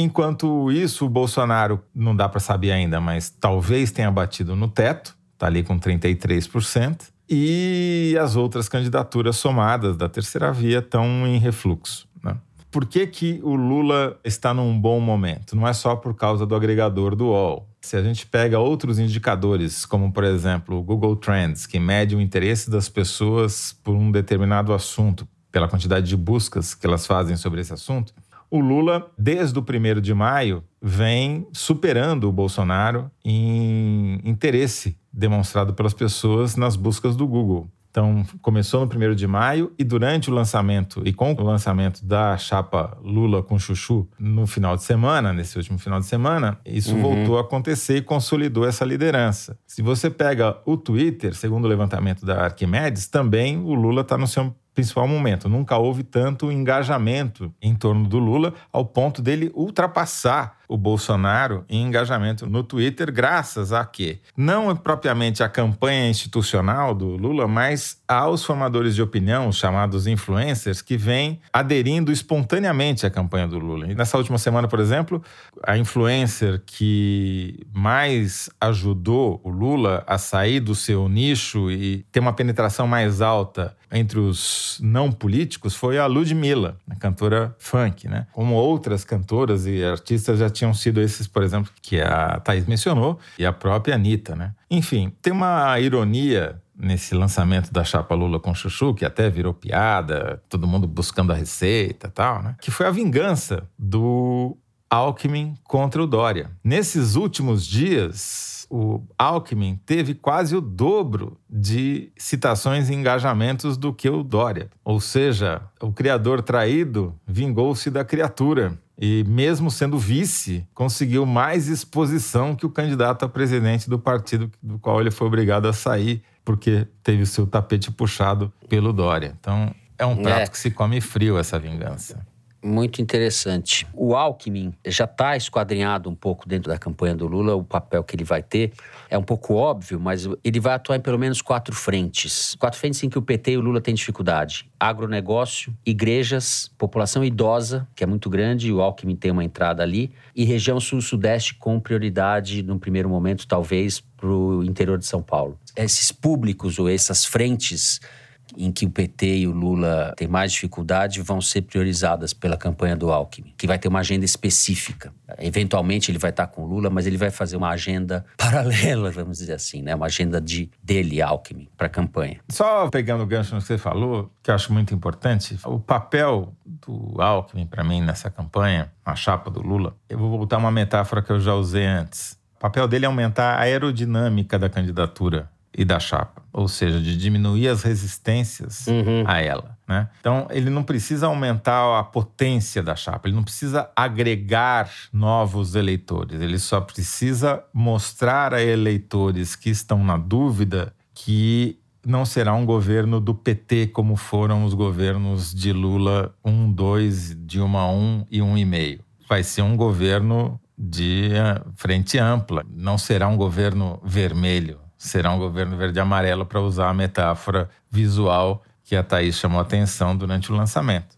Enquanto isso, o Bolsonaro, não dá para saber ainda, mas talvez tenha batido no teto, está ali com 33%, e as outras candidaturas somadas da terceira via estão em refluxo. Né? Por que, que o Lula está num bom momento? Não é só por causa do agregador do UOL. Se a gente pega outros indicadores, como por exemplo o Google Trends, que mede o interesse das pessoas por um determinado assunto, pela quantidade de buscas que elas fazem sobre esse assunto, o Lula, desde o primeiro de maio, vem superando o Bolsonaro em interesse demonstrado pelas pessoas nas buscas do Google. Então, começou no primeiro de maio e durante o lançamento e com o lançamento da chapa Lula com Chuchu no final de semana, nesse último final de semana, isso Uhum. voltou a acontecer e consolidou essa liderança. Se você pega o Twitter, segundo o levantamento da Arquimedes, também o Lula está no seu principal momento. Nunca houve tanto engajamento em torno do Lula ao ponto dele ultrapassar o Bolsonaro em engajamento no Twitter, graças a quê? Não é propriamente a campanha institucional do Lula, mas aos formadores de opinião, os chamados influencers, que vêm aderindo espontaneamente à campanha do Lula. E nessa última semana, por exemplo, a influencer que mais ajudou o Lula a sair do seu nicho e ter uma penetração mais alta entre os não políticos foi a Ludmilla, a cantora funk, né? Como outras cantoras e artistas já tinham sido esses, por exemplo, que a Thaís mencionou, e a própria Anitta, né? Enfim, tem uma ironia nesse lançamento da chapa Lula com Chuchu, que até virou piada, todo mundo buscando a receita e tal, né? Que foi a vingança do Alckmin contra o Dória. Nesses últimos dias, o Alckmin teve quase o dobro de citações e engajamentos do que o Dória. Ou seja, o criador traído vingou-se da criatura. E mesmo sendo vice, conseguiu mais exposição que o candidato a presidente do partido do qual ele foi obrigado a sair, porque teve o seu tapete puxado pelo Dória. Então, é um prato É. que se come frio essa vingança. Muito interessante. O Alckmin já está esquadrinhado um pouco dentro da campanha do Lula, o papel que ele vai ter. É um pouco óbvio, mas ele vai atuar em pelo menos quatro frentes. Quatro frentes em que o PT e o Lula têm dificuldade: agronegócio, igrejas, população idosa, que é muito grande, e o Alckmin tem uma entrada ali, e região sul-sudeste com prioridade, no primeiro momento, talvez, para o interior de São Paulo. Esses públicos ou essas frentes em que o PT e o Lula têm mais dificuldade vão ser priorizadas pela campanha do Alckmin, que vai ter uma agenda específica. Eventualmente ele vai estar com o Lula, mas ele vai fazer uma agenda paralela, vamos dizer assim, né? Uma agenda de dele, Alckmin, para a campanha. Só pegando o gancho no que você falou, que eu acho muito importante, o papel do Alckmin para mim nessa campanha, a chapa do Lula, eu vou voltar a uma metáfora que eu já usei antes. O papel dele é aumentar a aerodinâmica da candidatura e da chapa, ou seja, de diminuir as resistências a ela. Né? Então, ele não precisa aumentar a potência da chapa, ele não precisa agregar novos eleitores, ele só precisa mostrar a eleitores que estão na dúvida que não será um governo do PT como foram os governos de Lula 1, 2, Dilma 1 e 1,5. Vai ser um governo de eh, frente ampla, não será um governo vermelho, será um governo verde e amarelo, para usar a metáfora visual que a Thaís chamou a atenção durante o lançamento.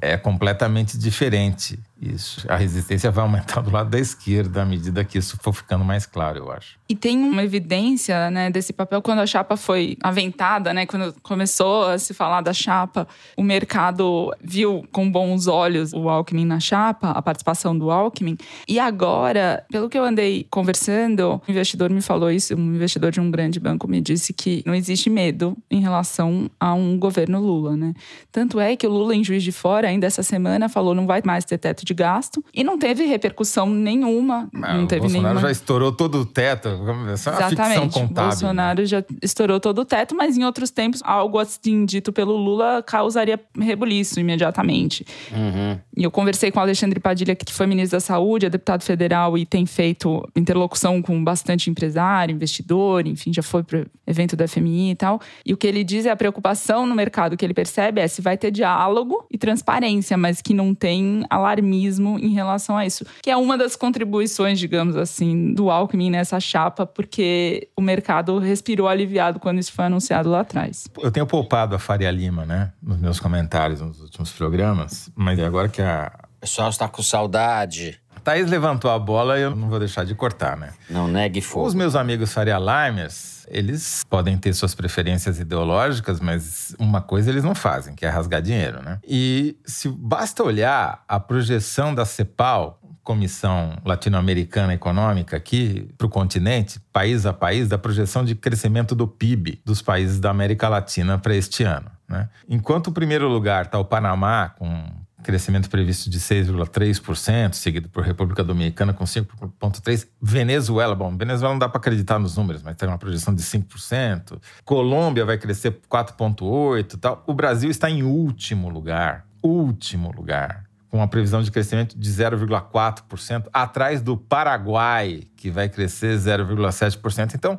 É completamente diferente isso. A resistência vai aumentar do lado da esquerda à medida que isso for ficando mais claro, eu acho. E tem uma evidência né, desse papel quando a chapa foi aventada, né, quando começou a se falar da chapa, o mercado viu com bons olhos o Alckmin na chapa, a participação do Alckmin. E agora, pelo que eu andei conversando, um investidor me falou isso, um investidor de um grande banco me disse que não existe medo em relação a um governo Lula, né? Tanto é que o Lula, em Juiz de Fora, ainda essa semana, falou não vai mais ter teto de gasto e não teve repercussão nenhuma. Não o teve Bolsonaro nenhuma. já estourou todo o teto. Isso é Exatamente. contábil. né? Bolsonaro já estourou todo o teto, mas em outros tempos, algo assim dito pelo Lula causaria rebuliço imediatamente. E eu conversei com o Alexandre Padilha, que foi ministro da Saúde, é deputado federal e tem feito interlocução com bastante empresário, investidor, enfim, já foi para evento da FMI e tal. E o que ele diz é a preocupação no mercado que ele percebe é se vai ter diálogo e transparência, mas que não tem alarmismo em relação a isso. Que é uma das contribuições, digamos assim, do Alckmin nessa chapa, porque o mercado respirou aliviado quando isso foi anunciado lá atrás. Eu tenho poupado a Faria Lima, né? Nos meus comentários nos últimos programas. Mas agora que a O pessoal está com saudade. Thaís levantou a bola, eu não vou deixar de cortar, né? Não negue fogo. Os meus amigos Faria Limers, eles podem ter suas preferências ideológicas, mas uma coisa eles não fazem, que é rasgar dinheiro, né? E se basta olhar a projeção da CEPAL, Comissão Latino-Americana Econômica, aqui para o continente, país a país, da projeção de crescimento do PIB dos países da América Latina para este ano. Né? Enquanto o primeiro lugar está o Panamá, com crescimento previsto de 6,3%, seguido por República Dominicana com 5,3%. Venezuela, bom, Venezuela não dá para acreditar nos números, mas tem uma projeção de 5%. Colômbia vai crescer 4,8% tal. O Brasil está em último lugar, último lugar, com uma previsão de crescimento de 0,4%, atrás do Paraguai, que vai crescer 0,7%. Então,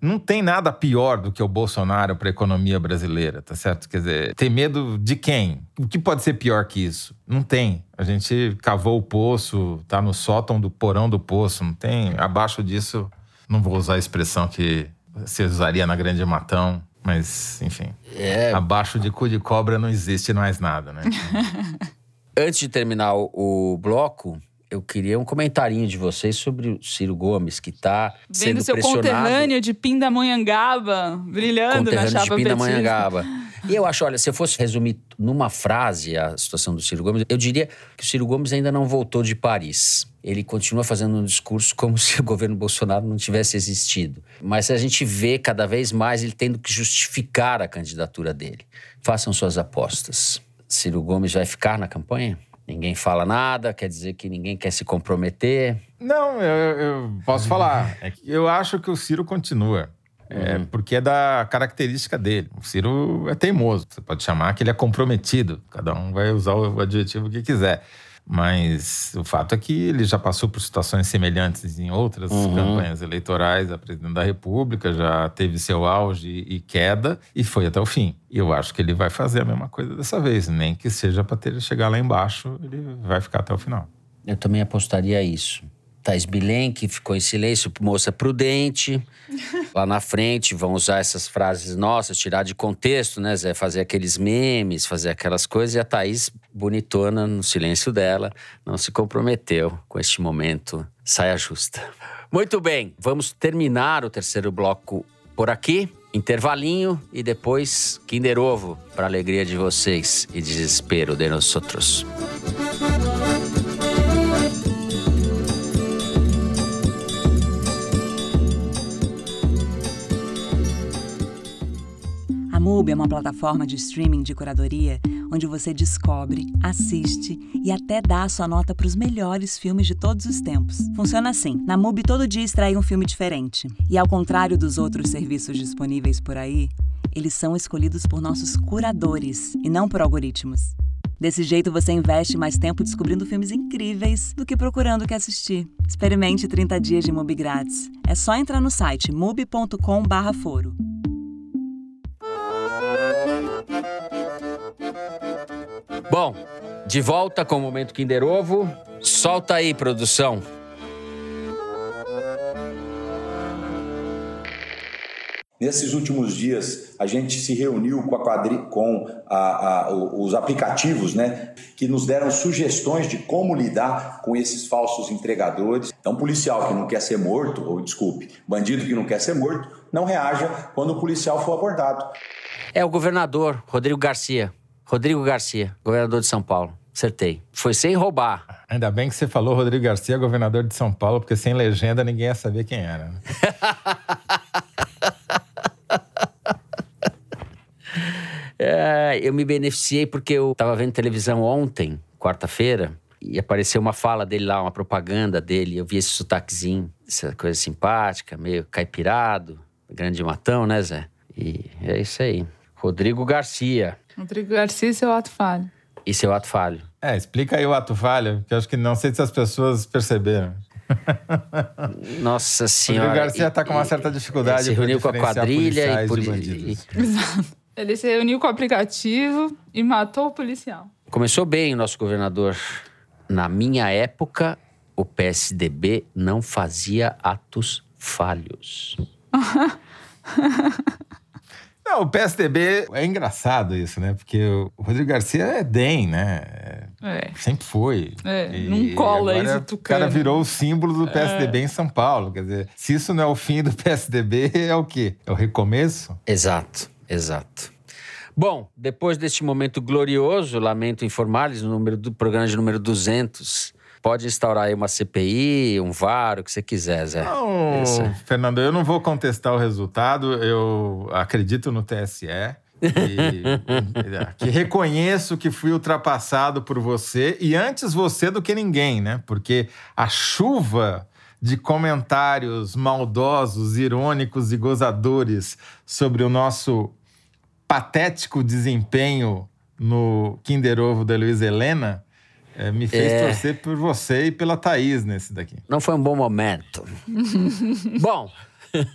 não tem nada pior do que o Bolsonaro para a economia brasileira, tá certo? Quer dizer, tem medo de quem? O que pode ser pior que isso? Não tem. A gente cavou o poço, tá no sótão do porão do poço, não tem. Abaixo disso, não vou usar a expressão que você usaria na Grande Matão, mas, enfim. É. Abaixo de cu de cobra não existe mais nada, né? Antes de terminar o, o bloco, eu queria um comentarinho de vocês sobre o Ciro Gomes, que está sendo Vendo seu pressionado. conterrâneo de Pindamonhangaba brilhando na chapa de. Pindamonhangaba. E eu acho, olha, se eu fosse resumir numa frase a situação do Ciro Gomes, eu diria que o Ciro Gomes ainda não voltou de Paris. Ele continua fazendo um discurso como se o governo Bolsonaro não tivesse existido. Mas a gente vê cada vez mais ele tendo que justificar a candidatura dele. Façam suas apostas. Ciro Gomes vai ficar na campanha? Ninguém fala nada, quer dizer que ninguém quer se comprometer. Não, eu, eu posso falar. É eu acho que o Ciro continua. É, Porque é da característica dele. O Ciro é teimoso. Você pode chamar que ele é comprometido. Cada um vai usar o adjetivo que quiser. Mas o fato é que ele já passou por situações semelhantes em outras Uhum. campanhas eleitorais a presidente da República, já teve seu auge e queda e foi até o fim. E eu acho que ele vai fazer a mesma coisa dessa vez, nem que seja para ter chegar lá embaixo, ele vai ficar até o final. Eu também apostaria isso. Thais Bilen, que ficou em silêncio, moça prudente. Lá na frente vão usar essas frases nossas, tirar de contexto, né, Zé? Fazer aqueles memes, fazer aquelas coisas. E a Thaís, bonitona, no silêncio dela, não se comprometeu com este momento saia justa. Muito bem, vamos terminar o terceiro bloco por aqui. Intervalinho e depois Kinder Ovo, para alegria de vocês e desespero de nós outros. MUBI é uma plataforma de streaming de curadoria onde você descobre, assiste e até dá a sua nota para os melhores filmes de todos os tempos. Funciona assim: na MUBI todo dia extrai um filme diferente. E ao contrário dos outros serviços disponíveis por aí, eles são escolhidos por nossos curadores e não por algoritmos. Desse jeito você investe mais tempo descobrindo filmes incríveis do que procurando o que assistir. Experimente 30 dias de MUBI grátis. É só entrar no site mubi.com/foro. Bom, de volta com o Momento Kinder Ovo. Solta aí, produção. Nesses últimos dias, a gente se reuniu com, a quadri... com a- a- os aplicativos, né, que nos deram sugestões de como lidar com esses falsos entregadores. Então, policial que não quer ser morto, ou desculpe, bandido que não quer ser morto, não reaja quando o policial for abordado. É o governador, Rodrigo Garcia. Rodrigo Garcia, governador de São Paulo. Acertei. Foi sem roubar. Ainda bem que você falou Rodrigo Garcia, governador de São Paulo, porque sem legenda ninguém ia saber quem era. né? É, eu me beneficiei porque eu estava vendo televisão ontem, quarta-feira, e apareceu uma fala dele lá, uma propaganda dele. Eu vi esse sotaquezinho, essa coisa simpática, meio caipirado, grande matão, né, Zé? E é isso aí. Rodrigo Garcia. Rodrigo Garcia e seu ato falho. E seu ato falho. É, explica aí o ato falho, que eu acho que não sei se as pessoas perceberam. Nossa senhora. Rodrigo Garcia E- está com uma e- certa ele dificuldade se para reuniu com a quadrilha e, de bandidos. Exato. Ele se reuniu com o aplicativo e matou o policial. Começou bem o nosso governador. Na minha época, o PSDB não fazia atos falhos. Não, o PSDB é engraçado isso, né? Porque o Rodrigo Garcia é DEM, né? É, É. Sempre foi. É, E não cola agora isso, O cara virou o símbolo do PSDB em São Paulo. Quer dizer, se isso não é o fim do PSDB, é o quê? É o recomeço? Exato, exato. Bom, depois deste momento glorioso, lamento informar-lhes, no número do programa de número 200, pode instaurar aí uma CPI, um VAR, o que você quiser, Zé. Não, Isso. Fernando, eu não vou contestar o resultado. Eu acredito no TSE. E, que reconheço que fui ultrapassado por você e antes você do que ninguém, né? Porque a chuva de comentários maldosos, irônicos e gozadores sobre o nosso patético desempenho no Kinder Ovo da Luiz Helena é, me fez é... torcer por você e pela Thaís nesse daqui. Não foi um bom momento. bom.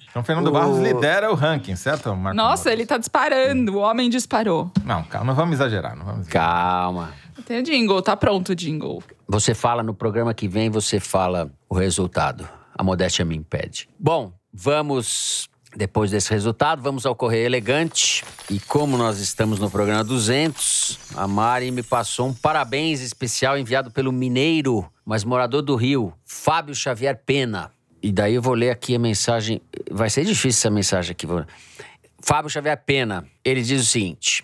Então, Fernando o... Barros lidera o ranking, certo, Marco Nossa, ele tá disparando. O homem disparou. Não, calma, não vamos exagerar. Não vamos exagerar. Calma. Tem o jingle, tá pronto o jingle. Você fala no programa que vem, você fala o resultado. A modéstia me impede. Bom, vamos depois desse resultado, vamos ao Correio Elegante. E como nós estamos no programa 200, a Mari me passou um parabéns especial enviado pelo mineiro, mas morador do Rio, Fábio Xavier Pena. E daí eu vou ler aqui a mensagem. Vai ser difícil essa mensagem aqui. Fábio Xavier Pena, ele diz o seguinte: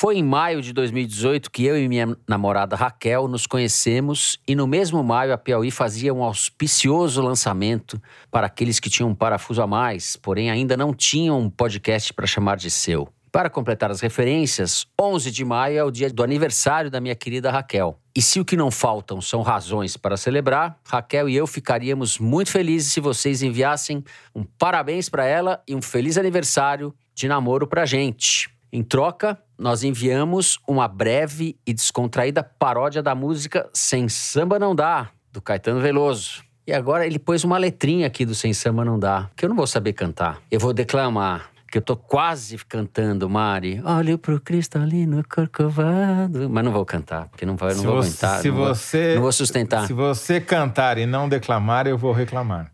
foi em maio de 2018 que eu e minha namorada Raquel nos conhecemos e no mesmo maio a Piauí fazia um auspicioso lançamento para aqueles que tinham um parafuso a mais, porém ainda não tinham um podcast para chamar de seu. Para completar as referências, 11 de maio é o dia do aniversário da minha querida Raquel. E se o que não faltam são razões para celebrar, Raquel e eu ficaríamos muito felizes se vocês enviassem um parabéns para ela e um feliz aniversário de namoro para gente. Em troca, nós enviamos uma breve e descontraída paródia da música Sem Samba Não Dá, do Caetano Veloso. E agora ele pôs uma letrinha aqui do Sem Samba Não Dá, que eu não vou saber cantar. Eu vou declamar, que eu tô quase cantando, Mari. Olho pro cristalino corcovado. Mas não vou cantar, porque não, vai, não vou você, aguentar. Se não você, vou, não vou sustentar. Se você cantar e não declamar, eu vou reclamar.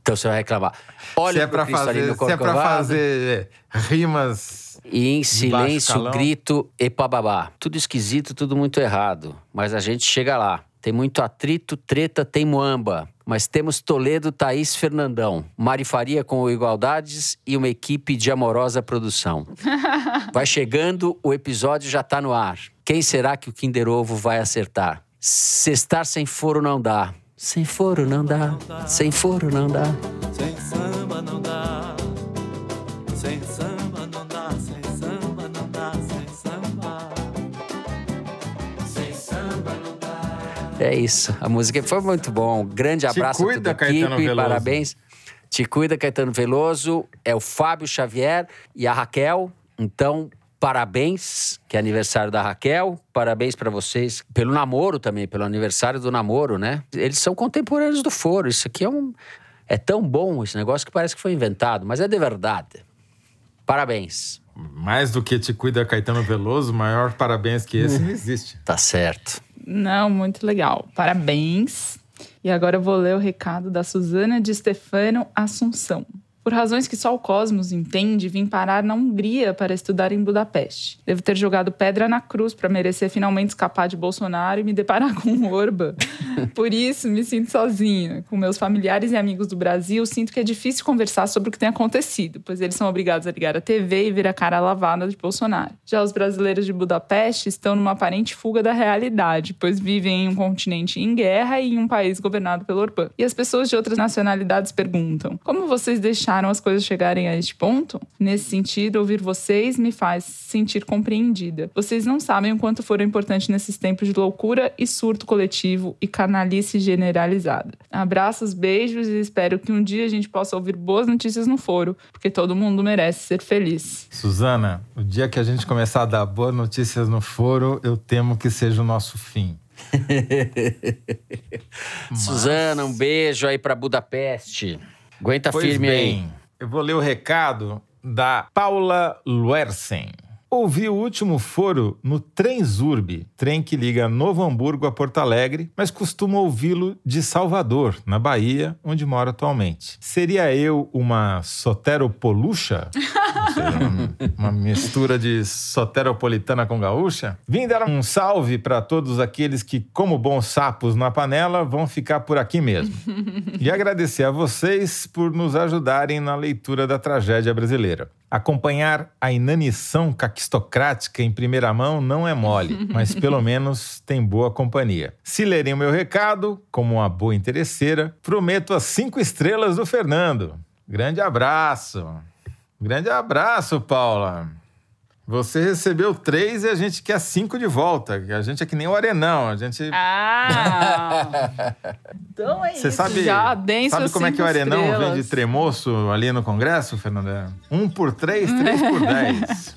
Então você vai reclamar. Olha se é pra fazer, Se é pra fazer rimas e em silêncio, grito e babá. Tudo esquisito, tudo muito errado. Mas a gente chega lá. Tem muito atrito, treta, tem muamba. Mas temos Toledo, Thaís, Fernandão, Mari Faria com o Igualdades e uma equipe de amorosa produção. Vai chegando, o episódio já tá no ar. Quem será que o Kinder Ovo vai acertar? Cestar sem foro não dá. Sem foro não dá. Sem foro não dá. Sem samba não dá. É isso. A música foi muito bom. Grande abraço cuida, a toda a equipe. Parabéns. Te cuida, Caetano Veloso. É o Fábio Xavier e a Raquel. Então, parabéns, que é aniversário da Raquel. Parabéns para vocês pelo namoro também, pelo aniversário do namoro, né? Eles são contemporâneos do Foro. Isso aqui é um é tão bom esse negócio que parece que foi inventado, mas é de verdade. Parabéns. Mais do que te cuida Caetano Veloso, maior parabéns que esse não existe. Tá certo. Não, muito legal. Parabéns. E agora eu vou ler o recado da Suzana de Stefano Assunção. Por razões que só o Cosmos entende, vim parar na Hungria para estudar em Budapeste. Devo ter jogado pedra na cruz para merecer finalmente escapar de Bolsonaro e me deparar com o Orban. Por isso, me sinto sozinha. Com meus familiares e amigos do Brasil, sinto que é difícil conversar sobre o que tem acontecido, pois eles são obrigados a ligar a TV e ver a cara lavada de Bolsonaro. Já os brasileiros de Budapeste estão numa aparente fuga da realidade, pois vivem em um continente em guerra e em um país governado pelo Orbán. E as pessoas de outras nacionalidades perguntam: como vocês deixaram deixaram as coisas chegarem a este ponto? Nesse sentido, ouvir vocês me faz sentir compreendida. Vocês não sabem o quanto foram importantes nesses tempos de loucura e surto coletivo e canalice generalizada. Abraços, beijos e espero que um dia a gente possa ouvir boas notícias no foro, porque todo mundo merece ser feliz. Suzana, o dia que a gente começar a dar boas notícias no foro, eu temo que seja o nosso fim. Suzana, um beijo aí para Budapeste. Aguenta pois firme bem, aí. Eu vou ler o recado da Paula Luersen. Ouvi o último foro no Trenzurb, trem que liga Novo Hamburgo a Porto Alegre, mas costumo ouvi-lo de Salvador, na Bahia, onde moro atualmente. Seria eu uma soteropolucha? uma, uma mistura de soteropolitana com gaúcha? Vim dar um salve para todos aqueles que, como bons sapos na panela, vão ficar por aqui mesmo. e agradecer a vocês por nos ajudarem na leitura da tragédia brasileira. Acompanhar a inanição caquistocrática em primeira mão não é mole, mas pelo menos tem boa companhia. Se lerem o meu recado, como uma boa interesseira, prometo as cinco estrelas do Fernando. Grande abraço. Grande abraço, Paula. Você recebeu três e a gente quer cinco de volta. A gente é que nem o Arenão. A gente. Ah! então é Você isso. sabe, Já denso sabe como é que o Arenão estrelas. vem de tremoço ali no Congresso, Fernanda? Um por três, três por dez.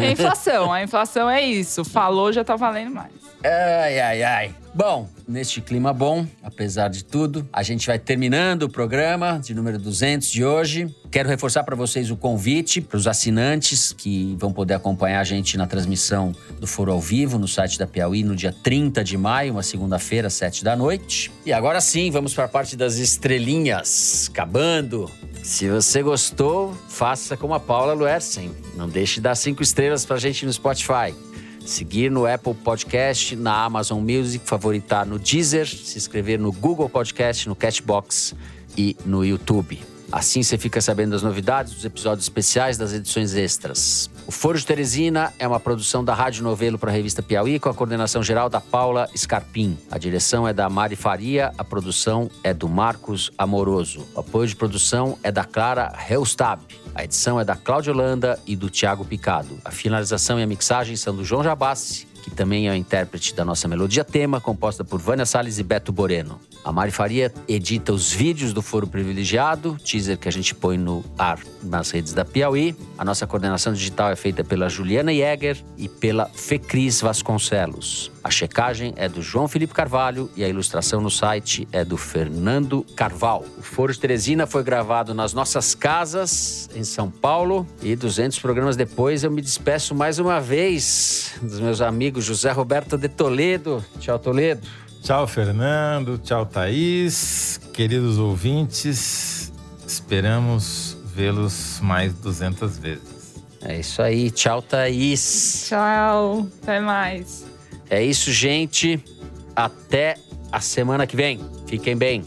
É inflação. A inflação é isso. Falou, já tá valendo mais. Ai, ai, ai. Bom, neste clima bom, apesar de tudo, a gente vai terminando o programa de número 200 de hoje. Quero reforçar para vocês o convite para os assinantes que vão poder acompanhar a gente na transmissão do Foro ao Vivo no site da Piauí no dia 30 de maio, uma segunda-feira, às 7 da noite. E agora sim, vamos para a parte das estrelinhas. Acabando. Se você gostou, faça como a Paula Luersen. Não deixe de dar cinco estrelas para a gente no Spotify seguir no Apple Podcast, na Amazon Music, favoritar no Deezer, se inscrever no Google Podcast, no Catchbox e no YouTube. Assim você fica sabendo das novidades, dos episódios especiais, das edições extras. O Foro de Teresina é uma produção da Rádio Novelo para a revista Piauí, com a coordenação geral da Paula Scarpim. A direção é da Mari Faria, a produção é do Marcos Amoroso. O apoio de produção é da Clara Heustab. A edição é da Cláudia Holanda e do Tiago Picado. A finalização e a mixagem são do João Jabassi, que também é o intérprete da nossa melodia tema, composta por Vânia Salles e Beto Boreno. A Mari Faria edita os vídeos do Foro Privilegiado, teaser que a gente põe no ar nas redes da Piauí. A nossa coordenação digital é feita pela Juliana Jäger e pela Fecris Vasconcelos. A checagem é do João Felipe Carvalho e a ilustração no site é do Fernando Carval. O Foro de Teresina foi gravado nas nossas casas, em São Paulo. E 200 programas depois eu me despeço mais uma vez dos meus amigos José Roberto de Toledo. Tchau, Toledo. Tchau, Fernando. Tchau, Thaís. Queridos ouvintes, esperamos vê-los mais 200 vezes. É isso aí. Tchau, Thaís. Tchau. Até mais. É isso, gente. Até a semana que vem. Fiquem bem.